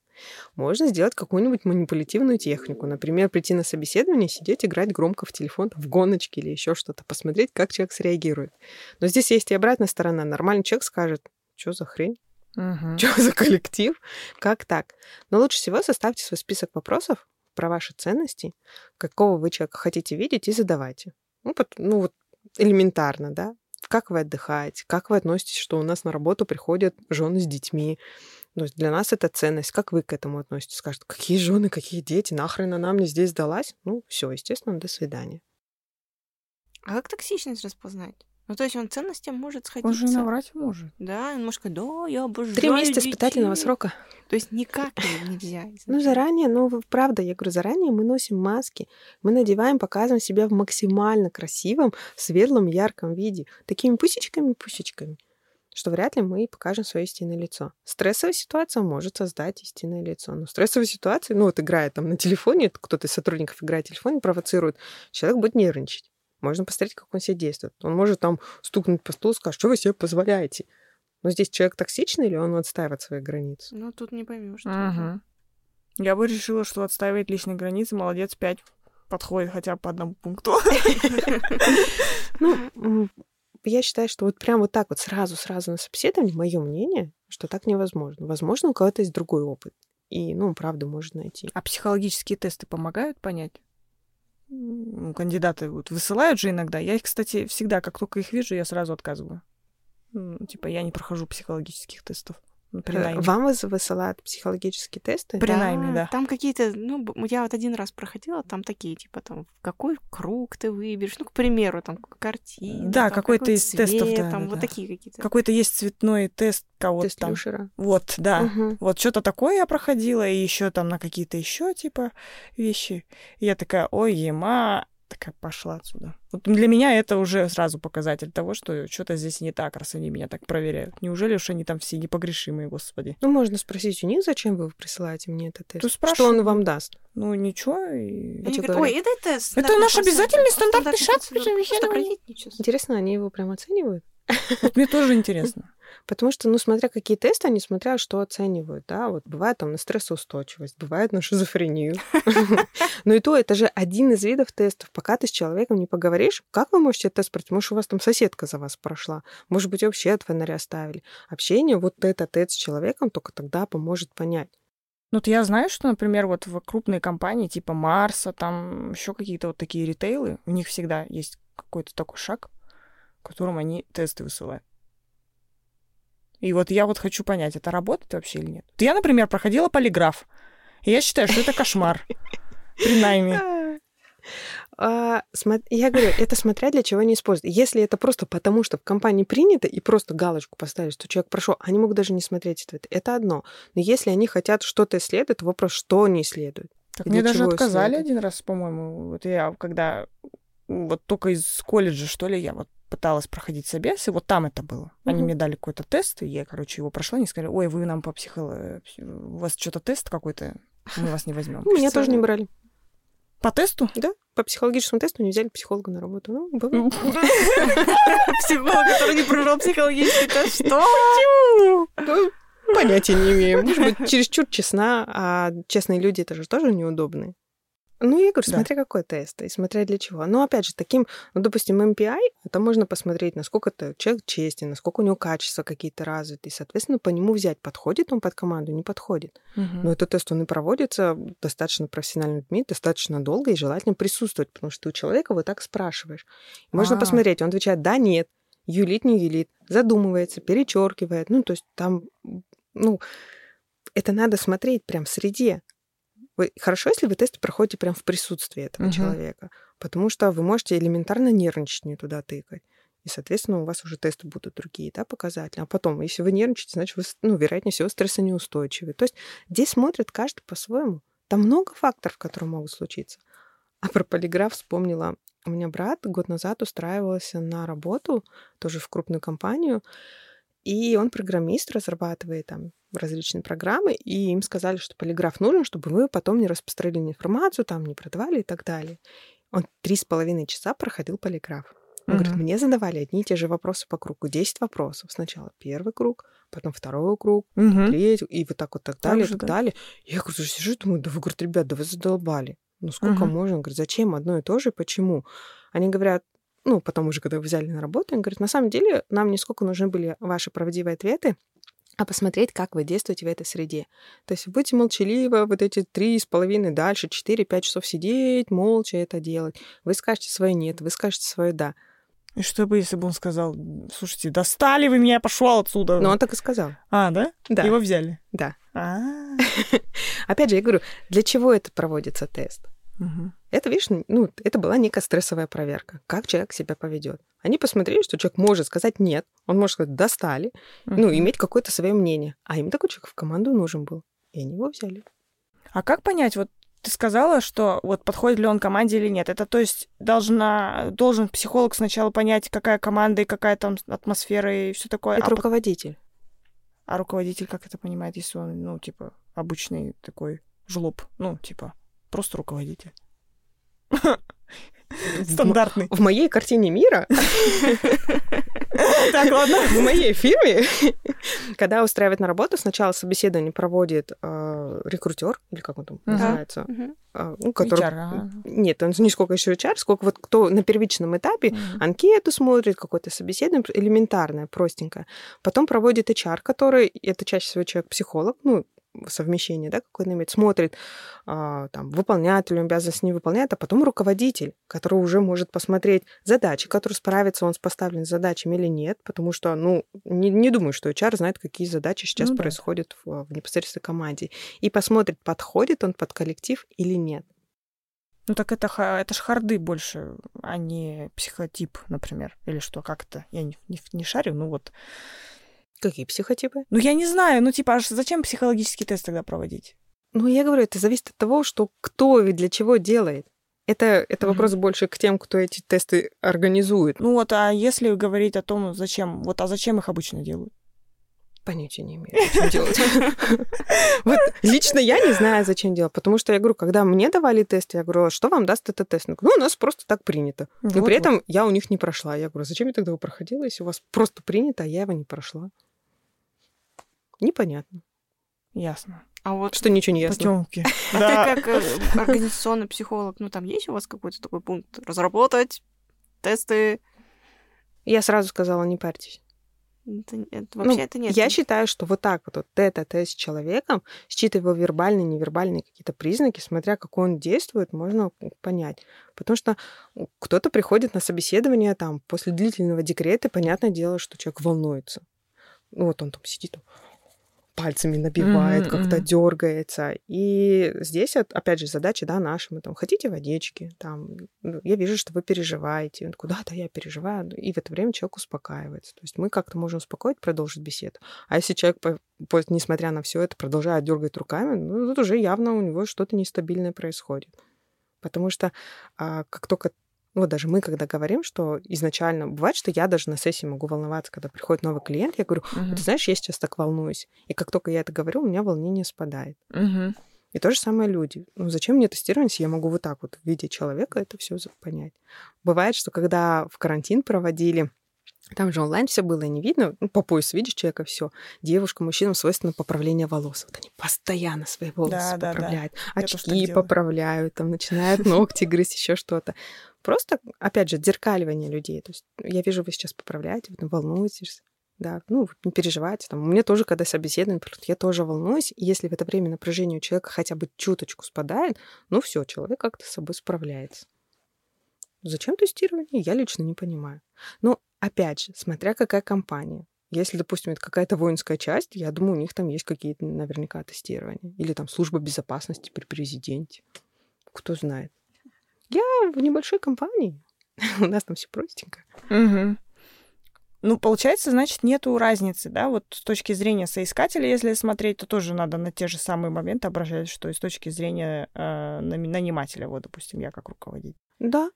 Можно сделать какую-нибудь манипулятивную технику. Например, прийти на собеседование, сидеть, играть громко в телефон, в гоночке или еще что-то, посмотреть, как человек среагирует. Но здесь есть и обратная сторона. Нормальный человек скажет, что за хрень? Угу. Что за коллектив? Как так? Но лучше всего составьте свой список вопросов, про ваши ценности, какого вы человека хотите видеть, и задавайте. Ну, ну вот элементарно, да. Как вы отдыхаете, как вы относитесь, что у нас на работу приходят жены с детьми. То есть для нас это ценность. Как вы к этому относитесь? Скажут, какие жены, какие дети, нахрен она мне здесь сдалась? Ну, все, естественно, до свидания. А как токсичность распознать? Ну, то есть он ценностям может сходиться. Он же наврать может. Да, он может сказать, да, я обожаю Три месяца детей. испытательного срока. То есть никак нельзя. Ну, заранее, ну, правда, я говорю, заранее мы носим маски, мы надеваем, показываем себя в максимально красивом, светлом, ярком виде. Такими пусечками-пусечками что вряд ли мы покажем свое истинное лицо. Стрессовая ситуация может создать истинное лицо. Но стрессовая ситуация, ну вот играет там на телефоне, кто-то из сотрудников играет в телефоне, провоцирует, человек будет нервничать. Можно посмотреть, как он себя действует. Он может там стукнуть по столу и сказать, что вы себе позволяете. Но здесь человек токсичный или он отстаивает свои границы? Ну, тут не поймешь. Угу. Я бы решила, что отстаивает личные границы, молодец, пять подходит хотя бы по одному пункту. Ну, я считаю, что вот прям вот так вот сразу-сразу на собеседовании, мое мнение, что так невозможно. Возможно, у кого-то есть другой опыт. И, ну, правда, можно найти. А психологические тесты помогают понять? Кандидаты вот высылают же иногда. Я их, кстати, всегда, как только их вижу, я сразу отказываю. Типа, я не прохожу психологических тестов. При Э, найме. Вам выс- высылают психологические тесты? При найме, да. Там какие-то, ну, я вот один раз проходила, там такие, типа, там, в какой круг ты выберешь, ну, к примеру, там, картина. Да, там, какой-то какой из тестов, цвет, да, там, да, вот да. такие какие-то. Какой-то есть цветной тест кого-то Тест там. Люшера. Вот, да. Мгм. Вот что-то такое я проходила, и еще там на какие-то еще типа вещи. И я такая, ой, ема, такая пошла отсюда. Вот для меня это уже сразу показатель того, что что-то здесь не так, раз они меня так проверяют. Неужели уж они там все непогрешимые, господи? Ну, можно спросить у них, зачем вы присылаете мне этот тест? То Что он вам даст? Ну ничего. и- Они говорят, Ой, это тест. Это наш обязательный стандартный шаг ничего страшного. Интересно, они его прям оценивают? Вот мне тоже интересно. Потому что, ну, смотря какие тесты, они смотря что оценивают, да, вот бывает там на стрессоустойчивость, бывает на шизофрению. Но и то, это же один из видов тестов. Пока ты с человеком не поговоришь, как вы можете тест пройти? Может, у вас там соседка за вас прошла? Может быть, вообще от фонаря ставили? Общение, вот это тест с человеком только тогда поможет понять. Ну, вот я знаю, что, например, вот в крупные компании типа Марса, там еще какие-то вот такие ритейлы, у них всегда есть какой-то такой шаг, в котором они тесты высылают. И вот я вот хочу понять, это работает вообще или нет. Я, например, проходила полиграф, и я считаю, что это кошмар при найме. А, Я говорю, это смотря для чего они используют. Если это просто потому, что в компании принято, и просто галочку поставили, что человек прошел, они могут даже не смотреть это. Это одно. Но если они хотят что-то исследовать, то вопрос, что они исследуют. Так мне даже отказали исследовать? один раз, по-моему. Вот я когда вот только из колледжа, что ли, я вот пыталась проходить собес, и вот там это было. Они Мгм. мне дали какой-то тест, и я, короче, его прошла, они сказали, ой, вы нам по психо... У вас что-то тест какой-то, мы вас не возьмем. Ну, меня тоже не брали. По тесту? Да, по психологическому тесту не взяли психолога на работу. Ну, бывает. Психолог, который не прошел психологический тест. Что? Ну, Понятия не имею. Может быть, чересчур честна, а честные люди это же тоже неудобные. Ну, я говорю, Да. смотря какой тест и смотря для чего. Но, опять же, таким, ну, допустим, MPI, это можно посмотреть, насколько это человек честен, насколько у него качества какие-то развиты, и, соответственно, по нему взять, подходит он под команду, не подходит. Мгм. Но этот тест, он и проводится достаточно профессиональными людьми, достаточно долго, и желательно присутствовать, потому что ты у человека вот так спрашиваешь. Можно А. посмотреть, он отвечает «да», «нет», юлит, не юлит, задумывается, перечеркивает. Ну, то есть там, ну, это надо смотреть прям в среде. Вы- Хорошо, если вы тесты проходите прям в присутствии этого Мгм. человека, потому что вы можете элементарно нервничать, не туда тыкать. И, соответственно, у вас уже тесты будут другие, да, показатели. А потом, если вы нервничаете, значит, вы, ну, вероятнее всего, стрессонеустойчивы. То есть здесь смотрит каждый по-своему. Там много факторов, которые могут случиться. А про полиграф вспомнила. У меня брат год назад устраивался на работу, тоже в крупную компанию, и он программист, разрабатывает там различные программы, и им сказали, что полиграф нужен, чтобы вы потом не распространили информацию, там не продавали и так далее. Он три с половиной часа проходил полиграф. Он говорит, Мгм. мне задавали одни и те же вопросы по кругу. 10 вопросов. Сначала первый круг, потом второй круг, Мгм. третий, и вот так вот так Так далее, же, так да. далее. Я говорю, сижу, думаю, да вы, говорит, ребят, да вы задолбали. Ну сколько Мгм. можно? Он говорит, зачем одно и то же, почему? Они говорят, ну, потом уже, когда взяли на работу, они говорят, на самом деле нам не сколько нужны были ваши правдивые ответы, а посмотреть, как вы действуете в этой среде. То есть вы будете молчаливо вот эти три с половиной, дальше четыре-пять часов сидеть, молча это делать. Вы скажете свое нет, вы скажете свое да. И что бы, если бы он сказал, слушайте, достали вы меня, я пошел отсюда. Но он так и сказал. А, да? Да. Его взяли? Да. А. Опять же, я говорю, для чего это проводится тест? Мгм. Это, видишь, ну, это была некая стрессовая проверка. Как человек себя поведет. Они посмотрели, что человек может сказать нет, он может сказать достали, ну, Мгм. иметь какое-то свое мнение. А им такой человек в команду нужен был. И они его взяли. А как понять, вот ты сказала, что вот подходит ли он команде или нет. Это то есть должна, должен психолог сначала понять, какая команда и какая там атмосфера и все такое. это а, руководитель. а руководитель как это понимает, если он, ну, типа, обычный такой жлоб, ну, типа, просто руководитель. Стандартный. В моей картине мира Так, ладно. В моей фирме, когда устраивает на работу, сначала собеседование проводит э, рекрутер, или как он там называется, э, ну, который... HR, а. Нет, он не сколько еще HR, сколько вот кто на первичном этапе анкету смотрит, какое-то собеседование элементарное, простенькое. Потом проводит HR, который, это чаще всего человек-психолог, ну, совмещение, да, он имеет, смотрит, а, там, выполняет ли он обязанности, не выполняет, а потом руководитель, который уже может посмотреть задачи, который справится он с поставленными задачами или нет, потому что, ну, не, не думаю, что HR знает, какие задачи сейчас Ну да. происходят в, в непосредственной команде, и посмотрит, подходит он под коллектив или нет. Ну так это, это ж харды больше, а не психотип, например. Или что, как это? Я не, не, не шарю, ну вот. Какие психотипы? Ну я не знаю, ну типа, аж зачем психологический тест тогда проводить? Ну, я говорю, это зависит от того, что кто и для чего делает. Это, это Мгм. вопрос больше к тем, кто эти тесты организует. Ну вот, а если говорить о том, зачем, вот, а зачем их обычно делают? Понятия не имею, зачем делать. Вот лично я не знаю, зачем делать, потому что я говорю, когда мне давали тест, я говорю, «А что вам даст этот тест? Ну, у нас просто так принято. Но при этом я у них не прошла. Я говорю, зачем я тогда его проходила, если у вас просто принято, а я его не прошла? Непонятно. Ясно. А вот Что ничего не ясно. Потемки. а ты как э, организационный психолог, ну там есть у вас какой-то такой пункт? Разработать тесты? Я сразу сказала, не парьтесь. Это, это- вообще Ну, это нет. Я считаю, что вот так вот, вот тет-а-тет с человеком, считывая его вербальные, невербальные какие-то признаки, смотря как он действует, можно понять. Потому что кто-то приходит на собеседование там после длительного декрета, и понятное дело, что человек волнуется. Ну вот он там сидит, пальцами набивает, Мгм, как-то мгм. дергается. И здесь, опять же, задача, да, наша. Мы там, хотите водички? Там, ну, я вижу, что вы переживаете. Он такой, да, я переживаю. И в это время человек успокаивается. То есть мы как-то можем успокоить, продолжить беседу. А если человек, несмотря на все это, продолжает дергать руками, ну, тут уже явно у него что-то нестабильное происходит. Потому что а, как только вот даже мы, когда говорим, что изначально... Бывает, что я даже на сессии могу волноваться, когда приходит новый клиент, я говорю, Мгм. ты знаешь, я сейчас так волнуюсь. И как только я это говорю, у меня волнение спадает. Мгм. И то же самое люди. Ну, зачем мне тестирование, если я могу вот так вот в виде человека это все понять? Бывает, что когда в карантин проводили, там же онлайн все было и не видно, ну, по пояс видишь человека, все. Девушкам, мужчинам свойственно поправление волос. Вот они постоянно свои волосы Да, да, да. поправляют, тоже так очки поправляют, там начинают ногти грызть, еще что-то. Просто, опять же, зеркаливание людей. То есть я вижу, вы сейчас поправляете, вы там волнуетесь, да, ну, не переживайте. Там, у меня тоже, когда собеседование, я тоже волнуюсь. И если в это время напряжение у человека хотя бы чуточку спадает, ну все, человек как-то с собой справляется. Зачем тестирование? Я лично не понимаю. Но, опять же, смотря какая компания. Если, допустим, это какая-то воинская часть, я думаю, у них там есть какие-то наверняка тестирования. Или там служба безопасности при президенте. Кто знает. Я в небольшой компании. У нас там все простенько. Мгм. Ну, получается, значит, нету разницы, да? Вот с точки зрения соискателя, если смотреть, то тоже надо на те же самые моменты обращать, что и с точки зрения э, нанимателя, вот, допустим, я как руководитель. Да.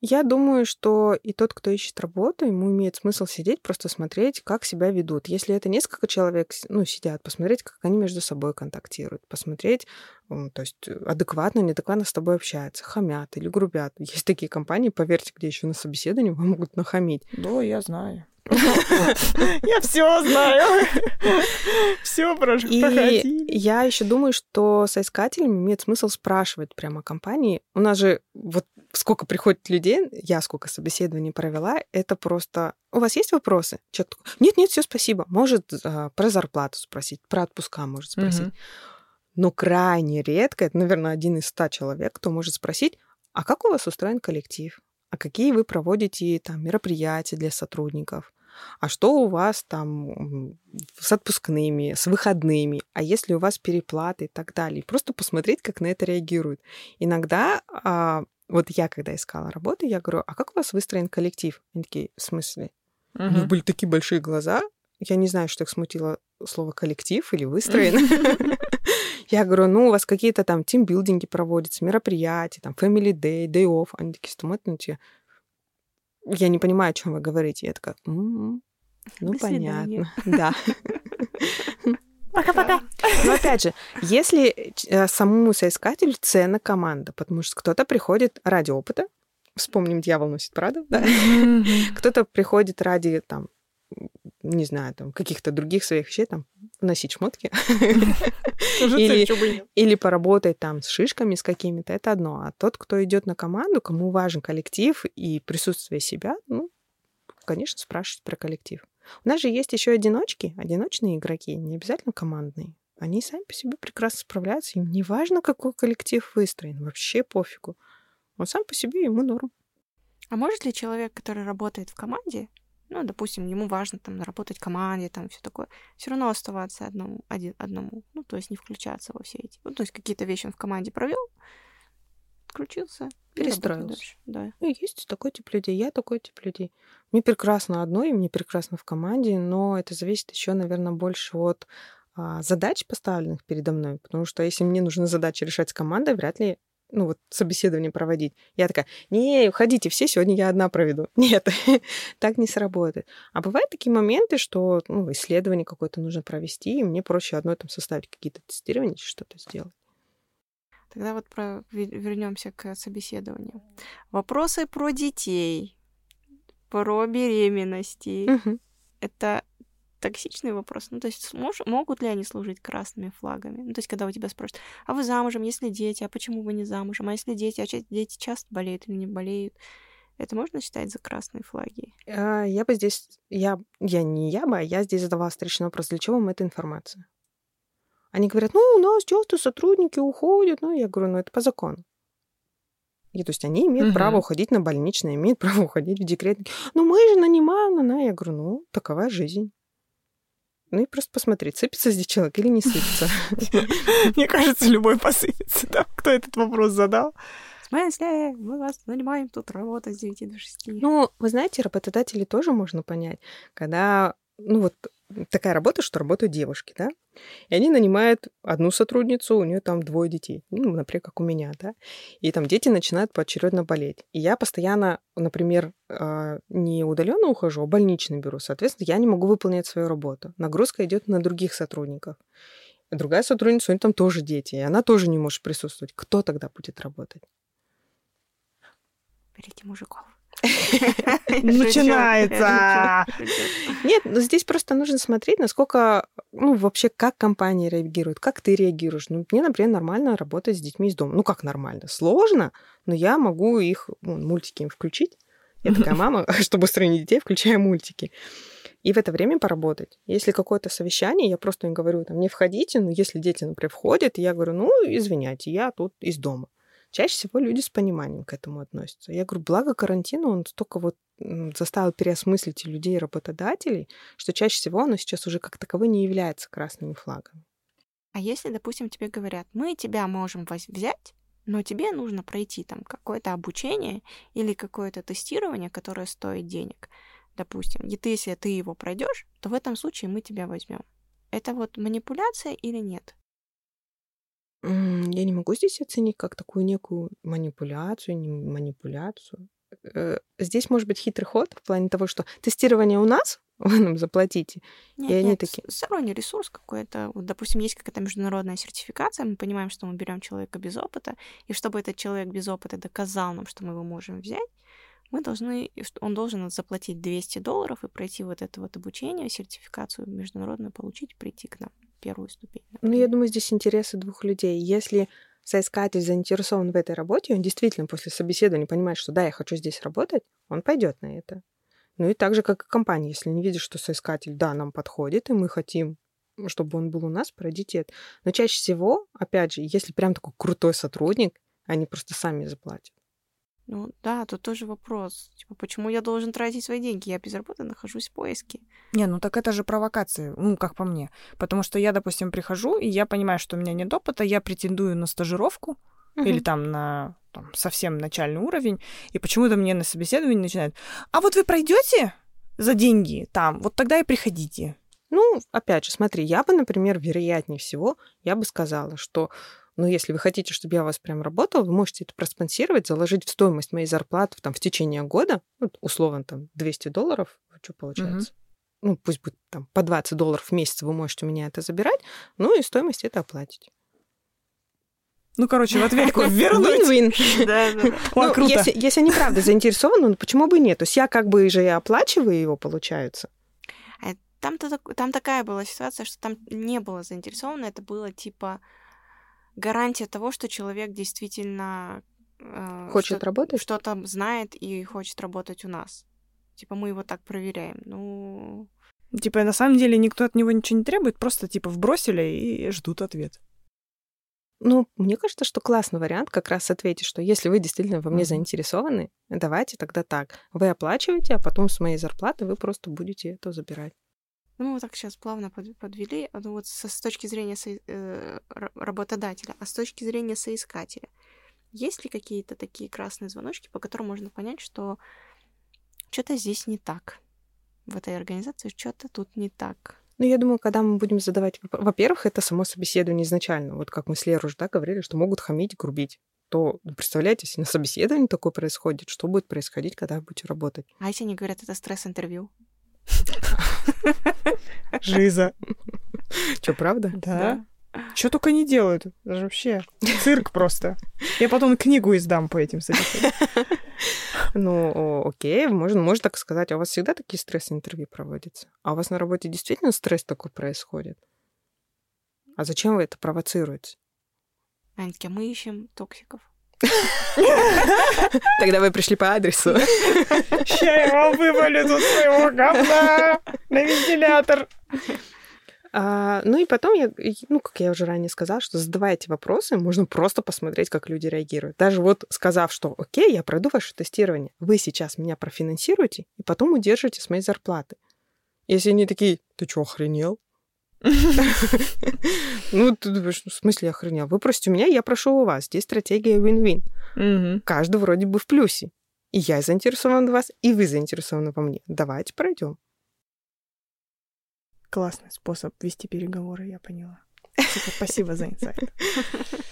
Я думаю, что и тот, кто ищет работу, ему имеет смысл сидеть, просто смотреть, как себя ведут. Если это несколько человек, ну, сидят, посмотреть, как они между собой контактируют, посмотреть, то есть э, адекватно, неадекватно с тобой общаются, хамят или грубят. Есть такие компании, поверьте, где еще на собеседовании вам могут нахамить. Да, я знаю. Я все знаю. Все И проходили. я еще думаю, что соискателям имеет смысл спрашивать прямо компании. У нас же вот сколько приходит людей, я сколько собеседований провела, это просто... У вас есть вопросы? Человек такой, нет-нет, все, спасибо. Может а, про зарплату спросить, про отпуска может спросить. Но крайне редко, это, наверное, один из ста человек, кто может спросить, а как у вас устроен коллектив? А какие вы проводите там мероприятия для сотрудников? А что у вас там с отпускными, с выходными? А если у вас переплаты и так далее? И просто посмотреть, как на это реагируют. Иногда, а, вот я когда искала работу, я говорю, а как у вас выстроен коллектив? Они такие, в смысле? У них были такие большие глаза. Я не знаю, что их смутило слово коллектив или выстроен. Я говорю, ну, у вас какие-то там тимбилдинги проводятся, мероприятия, там, family day, day off. Они такие тебя. Я не понимаю, о чем вы говорите. Я такая, «М, ну, До свидания». понятно. Да. Пока-пока. Но опять же, если э, самому соискателю ценна команда, потому что кто-то приходит ради опыта, вспомним «Дьявол носит Прада», да? Кто-то приходит ради там не знаю, там, каких-то других своих вещей, там, носить шмотки. Или, поработать там с шишками с какими-то, это одно. А тот, кто идет на команду, кому важен коллектив и присутствие себя, ну, конечно, спрашивать про коллектив. У нас же есть еще одиночки, одиночные игроки, не обязательно командные. Они сами по себе прекрасно справляются, им не важно, какой коллектив выстроен, вообще пофигу. Он сам по себе, ему норм. А может ли человек, который работает в команде, ну, допустим, ему важно там работать в команде, там все такое, все равно оставаться одному, один, одному, ну, то есть не включаться во все эти, ну, то есть какие-то вещи он в команде провел, включился, Перестроился. Да. Ну, есть такой тип людей, я такой тип людей. Мне прекрасно одной, мне прекрасно в команде, но это зависит еще, наверное, больше от а, задач, поставленных передо мной, потому что если мне нужны задачи решать с командой, вряд ли ну вот собеседование проводить. Я такая, не, уходите все, сегодня я одна проведу. Нет, так не сработает. А бывают такие моменты, что ну, исследование какое-то нужно провести, и мне проще одной там составить какие-то тестирования, что-то сделать. Тогда вот про... вернемся к собеседованию. Вопросы про детей, про беременности. Мгм. Это токсичный вопрос. Ну, то есть мож- могут ли они служить красными флагами? Ну, то есть когда у тебя спрашивают, а вы замужем, если дети, а почему вы не замужем? А если дети, а дети часто болеют или не болеют? Это можно считать за красные флаги? А, Я бы здесь, я, я не я бы, а я здесь задавала встречный вопрос, для чего вам эта информация? Они говорят, ну, у нас часто сотрудники уходят. Ну, я говорю, ну, это по закону. И то есть они имеют Мгм. право уходить на больничное, имеют право уходить в декрет. Ну, мы же нанимаем, она. Я говорю, ну, такова жизнь. Ну и просто посмотреть, сыпется здесь человек или не сыпется. Мне кажется, любой посыпется, да? Кто этот вопрос задал? В смысле? Мы вас нанимаем тут работать с 9 до 6. Ну, вы знаете, работодателей тоже можно понять, когда, ну вот такая работа, что работают девушки, да, и они нанимают одну сотрудницу, у нее там двое детей, ну, например, как у меня, да, и там дети начинают поочередно болеть. И я постоянно, например, а, не удаленно ухожу, а больничный беру. Соответственно, я не могу выполнять свою работу. Нагрузка идет на других сотрудников. Другая сотрудница, у нее там тоже дети, и она тоже не может присутствовать. Кто тогда будет работать? Берите мужиков. Начинается. Нет, но здесь просто нужно смотреть, насколько, ну, вообще, как компания реагирует, как ты реагируешь. Ну, мне, например, нормально работать с детьми из дома. Ну, как нормально? Сложно, но я могу их, ну, мультики им включить. Я такая мама, чтобы устроить детей, включаю мультики. И в это время поработать. Если какое-то совещание, я просто им говорю, там, не входите, но если дети, например, входят, я говорю, ну, извиняйте, я тут из дома. Чаще всего люди с пониманием к этому относятся. Я говорю, благо карантина, он столько вот заставил переосмыслить и людей, и работодателей, что чаще всего оно сейчас уже как таковое не является красными флагами. А если, допустим, тебе говорят, мы тебя можем взять, но тебе нужно пройти там какое-то обучение или какое-то тестирование, которое стоит денег, допустим, и ты, если ты его пройдешь, то в этом случае мы тебя возьмем. Это вот манипуляция или нет? Я не могу здесь оценить как такую некую манипуляцию, не манипуляцию. Э, Здесь может быть хитрый ход в плане того, что тестирование у нас, вы нам заплатите. Нет, И они нет, такие- сторонний ресурс какой-то. Вот, допустим, есть какая-то международная сертификация, мы понимаем, что мы берем человека без опыта, и чтобы этот человек без опыта доказал нам, что мы его можем взять, мы должны, он должен заплатить 200 долларов и пройти вот это вот обучение, сертификацию международную получить, прийти к нам первую ступень. Ну, я например. думаю, здесь интересы двух людей. Если соискатель заинтересован в этой работе, он действительно после собеседования понимает, что да, я хочу здесь работать, он пойдет на это. Ну и так же, как и компания. Если не видит, что соискатель, да, нам подходит, и мы хотим, чтобы он был у нас, пройдите это. Но чаще всего, опять же, если прям такой крутой сотрудник, они просто сами заплатят. Ну да, тут тоже вопрос. Типа, почему я должен тратить свои деньги? Я без работы нахожусь в поиске. Не, ну так это же провокация, ну, как по мне. Потому что я, допустим, прихожу, и я понимаю, что у меня нет опыта, я претендую на стажировку или там на там, совсем начальный уровень, и почему-то мне на собеседовании начинают, а вот вы пройдете за деньги там, вот тогда и приходите. Ну, опять же, смотри, я бы, например, вероятнее всего, я бы сказала, что, ну, если вы хотите, чтобы я у вас прям работал, вы можете это проспонсировать, заложить в стоимость моей зарплаты там, в течение года, ну, условно, там, 200 долларов, что получается? Ну, пусть будет там по 20 долларов в месяц вы можете у меня это забирать, ну, и стоимость это оплатить. Ну, короче, в ответку вернуть. Win-win. Да, да. О, Ну, круто. Если, если они правда заинтересованы, ну почему бы и нет? То есть я как бы же и оплачиваю его, получается. Там-то, так- там такая была ситуация, что там не было заинтересовано, это было типа гарантия того, что человек действительно э, Хочет что- работать? что-то знает и хочет работать у нас. Типа мы его так проверяем. Ну, Типа, на самом деле никто от него ничего не требует, просто, типа, вбросили и ждут ответ. Ну, мне кажется, что классный вариант как раз ответить, что если вы действительно во мне заинтересованы, давайте тогда так. Вы оплачиваете, а потом с моей зарплаты вы просто будете это забирать. Ну мы так сейчас плавно под- подвели. Ну вот со- с точки зрения со- э, ра- работодателя, а с точки зрения соискателя, есть ли какие-то такие красные звоночки, по которым можно понять, что что-то здесь не так? В этой организации что-то тут не так. Ну, я думаю, когда мы будем задавать... воп- Во-первых, это само собеседование изначально. Вот как мы с Лерой уже да, говорили, что могут хамить, грубить. То, ну, представляете, если на собеседовании такое происходит, что будет происходить, когда вы будете работать? А если они говорят, это стресс-интервью? Жиза. Что, правда? Да. Что только не делают. Даже вообще цирк просто. Я потом книгу издам по этим собеседованиям. Ну, окей, можно, можно так сказать. А у вас всегда такие стресс-интервью проводятся? А у вас на работе действительно стресс такой происходит? А зачем вы это провоцируете? Такие, мы ищем токсиков. Тогда вы пришли по адресу. Ща я вам вывалю тут своего говна на вентилятор. А, ну и потом, я, ну, как я уже ранее сказала, что задавая эти вопросы, можно просто посмотреть, как люди реагируют. Даже вот сказав, что окей, я пройду ваше тестирование, вы сейчас меня профинансируете и потом удержите с моей зарплаты. Если они такие, ты что, охренел? Ну, ты думаешь, ну, в смысле охренел? Вы просите у меня, я прошу у вас. Здесь стратегия win-win. Каждый вроде бы в плюсе. И я заинтересован в вас, и вы заинтересованы во мне. Давайте пройдем. Классный способ вести переговоры, я поняла. Супер, спасибо за инсайт.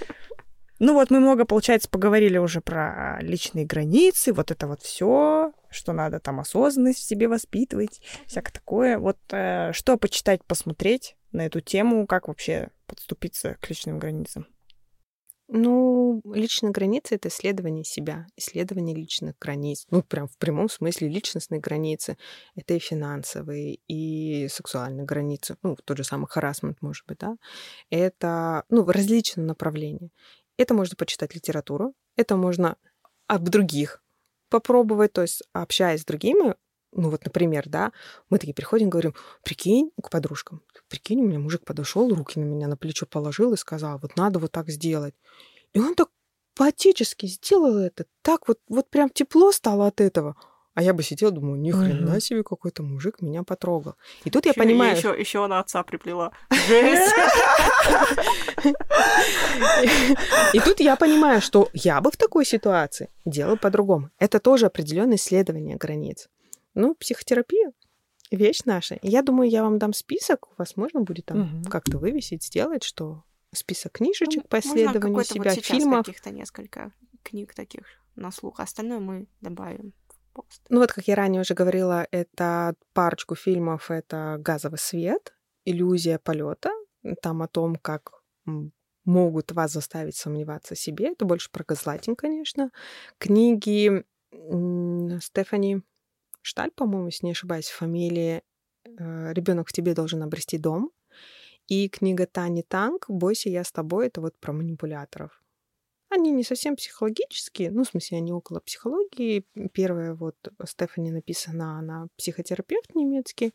Ну вот мы много, получается, поговорили уже про личные границы, вот это вот все, что надо там осознанность в себе воспитывать, всякое такое. Вот э, что почитать, посмотреть на эту тему, как вообще подступиться к личным границам? Ну, личные границы — это исследование себя, исследование личных границ. Ну, прям в прямом смысле личностные границы. Это и финансовые, и сексуальные границы. Ну, тот же самый харасмент, может быть, да. Это, ну, различные направления. Это можно почитать литературу, это можно об других попробовать, то есть общаясь с другими, ну вот, например, да, мы такие приходим, говорим, прикинь, к подружкам, прикинь, у меня мужик подошел, руки на меня на плечо положил и сказал, вот надо вот так сделать. И он так поотечески сделал это, так вот, вот прям тепло стало от этого. А я бы сидела, думаю, ни хрена себе какой-то мужик меня потрогал. И тут я Ещё- понимаю, Еще, еще она отца приплела. И тут я понимаю, что я бы в такой ситуации делала по-другому. Это тоже определенное исследование границ. Ну, психотерапия — вещь наша. Я думаю, я вам дам список, у вас можно будет там как-то вывесить, сделать, что список книжечек Ну, по исследованию себя, вот фильмов. каких-то несколько книг таких на слух. Остальное мы добавим пост. Ну вот, как я ранее уже говорила, это парочку фильмов. Это «Газовый свет», «Иллюзия полета». Там о том, как могут вас заставить сомневаться в себе. Это больше про газлайтинг, конечно. Книги Стефани Шталь, по-моему, если не ошибаюсь, фамилии «Ребенок в тебе должен обрести дом». И книга Тани Танк «Бойся, я с тобой» — это вот про манипуляторов. Они не совсем психологические, ну, в смысле, они около психологии. Первая вот Стефани написана, она психотерапевт немецкий.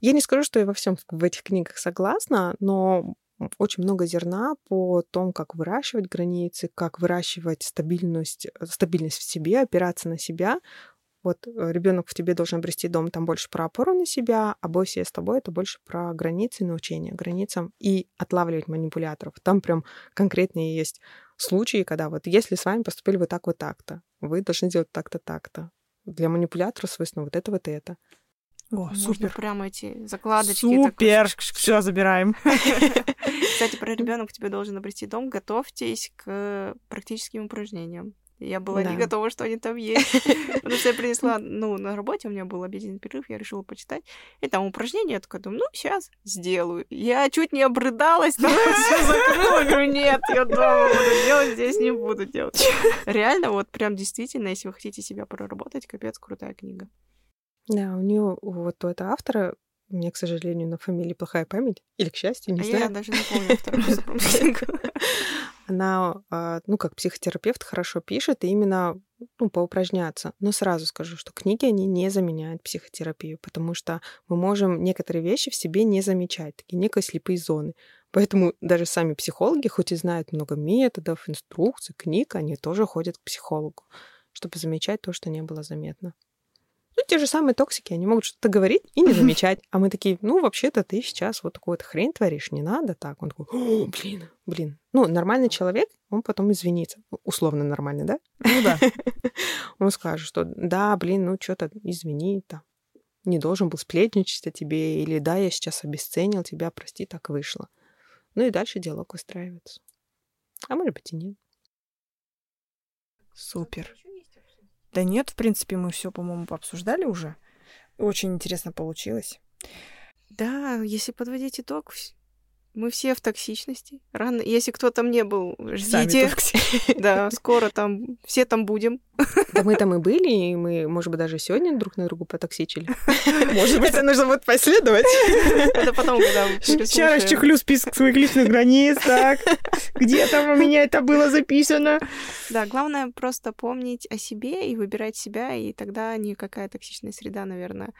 Я не скажу, что я во всем в этих книгах согласна, но очень много зерна по тому, как выращивать границы, как выращивать стабильность, стабильность в себе, опираться на себя. Вот ребенок в тебе должен обрести дом, там больше про опору на себя, а бойся с тобой это больше про границы научение границам и отлавливать манипуляторов. Там прям конкретные есть случаи, когда вот если с вами поступили вот так вот так-то, вы должны делать так-то так-то. Для манипулятора свойственно вот это вот это. О, Можно супер. прямо эти закладочки. Супер. такой Все забираем. Кстати, про ребенок тебе должен обрести дом. Готовьтесь к практическим упражнениям. Я была не Да. готова, что они там есть. Потому что я принесла, ну, на работе у меня был обеденный перерыв, я решила почитать. И там упражнения, я такая думаю, ну, сейчас сделаю. Я чуть не обрыдалась, там все закрыла, говорю, нет, я дома буду делать, здесь не буду делать. Реально, вот прям действительно, если вы хотите себя проработать, капец, крутая книга. Да, у нее вот у этого автора У меня, к сожалению, на фамилии плохая память. Или, к счастью, не а знаю. я даже не помню вторую супружескую. Она, а, ну, как психотерапевт хорошо пишет, и именно ну, поупражняться. Но сразу скажу, что книги, они не заменяют психотерапию, потому что мы можем некоторые вещи в себе не замечать, такие некие слепые зоны. Поэтому даже сами психологи, хоть и знают много методов, инструкций, книг, они тоже ходят к психологу, чтобы замечать то, что не было заметно. Ну, те же самые токсики, они могут что-то говорить и не замечать. А мы такие, ну, вообще-то ты сейчас вот такую вот хрень творишь, не надо так. Он такой, О, блин, блин. Ну, нормальный человек, он потом извинится. Условно нормальный, да? Ну да. Он скажет, что да, блин, ну, что-то извини, там, не должен был сплетничать о тебе, или да, я сейчас обесценил тебя, прости, так вышло. Ну и дальше диалог выстраивается. А может быть и нет. Супер. Да нет, в принципе, мы все, по-моему, пообсуждали уже. Очень интересно получилось. Да, если подводить итог, мы все в токсичности. Рано, если кто там не был, ждите. Да, скоро там, все там будем. Да мы там и были, и мы, может быть, даже сегодня друг на другу потоксичили. Может быть, Это нужно вот последовать. Это потом, когда Сейчас расчехлю список своих личных границ, так. Где там у меня это было записано? Да, главное просто помнить о себе и выбирать себя, и тогда никакая токсичная среда, наверное,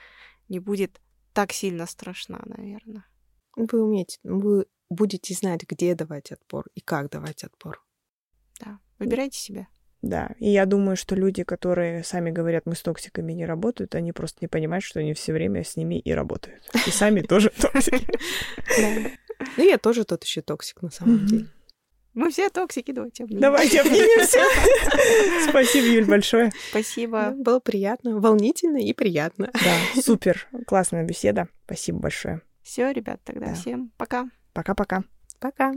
не будет так сильно страшна, наверное. Вы умеете, вы будете знать, где давать отпор и как давать отпор. Да, выбирайте себя. Да, и я думаю, что люди, которые сами говорят, мы с токсиками не работают, они просто не понимают, что они все время с ними и работают. И сами тоже токсики. Ну, я тоже тот еще токсик на самом деле. Мы все токсики, давайте обнимем. Давайте обнимемся. Спасибо, Юль, большое. Спасибо. Было приятно, волнительно и приятно. Да, супер. Классная беседа. Спасибо большое. Все, ребят, тогда Да. всем пока. Пока-пока. Пока.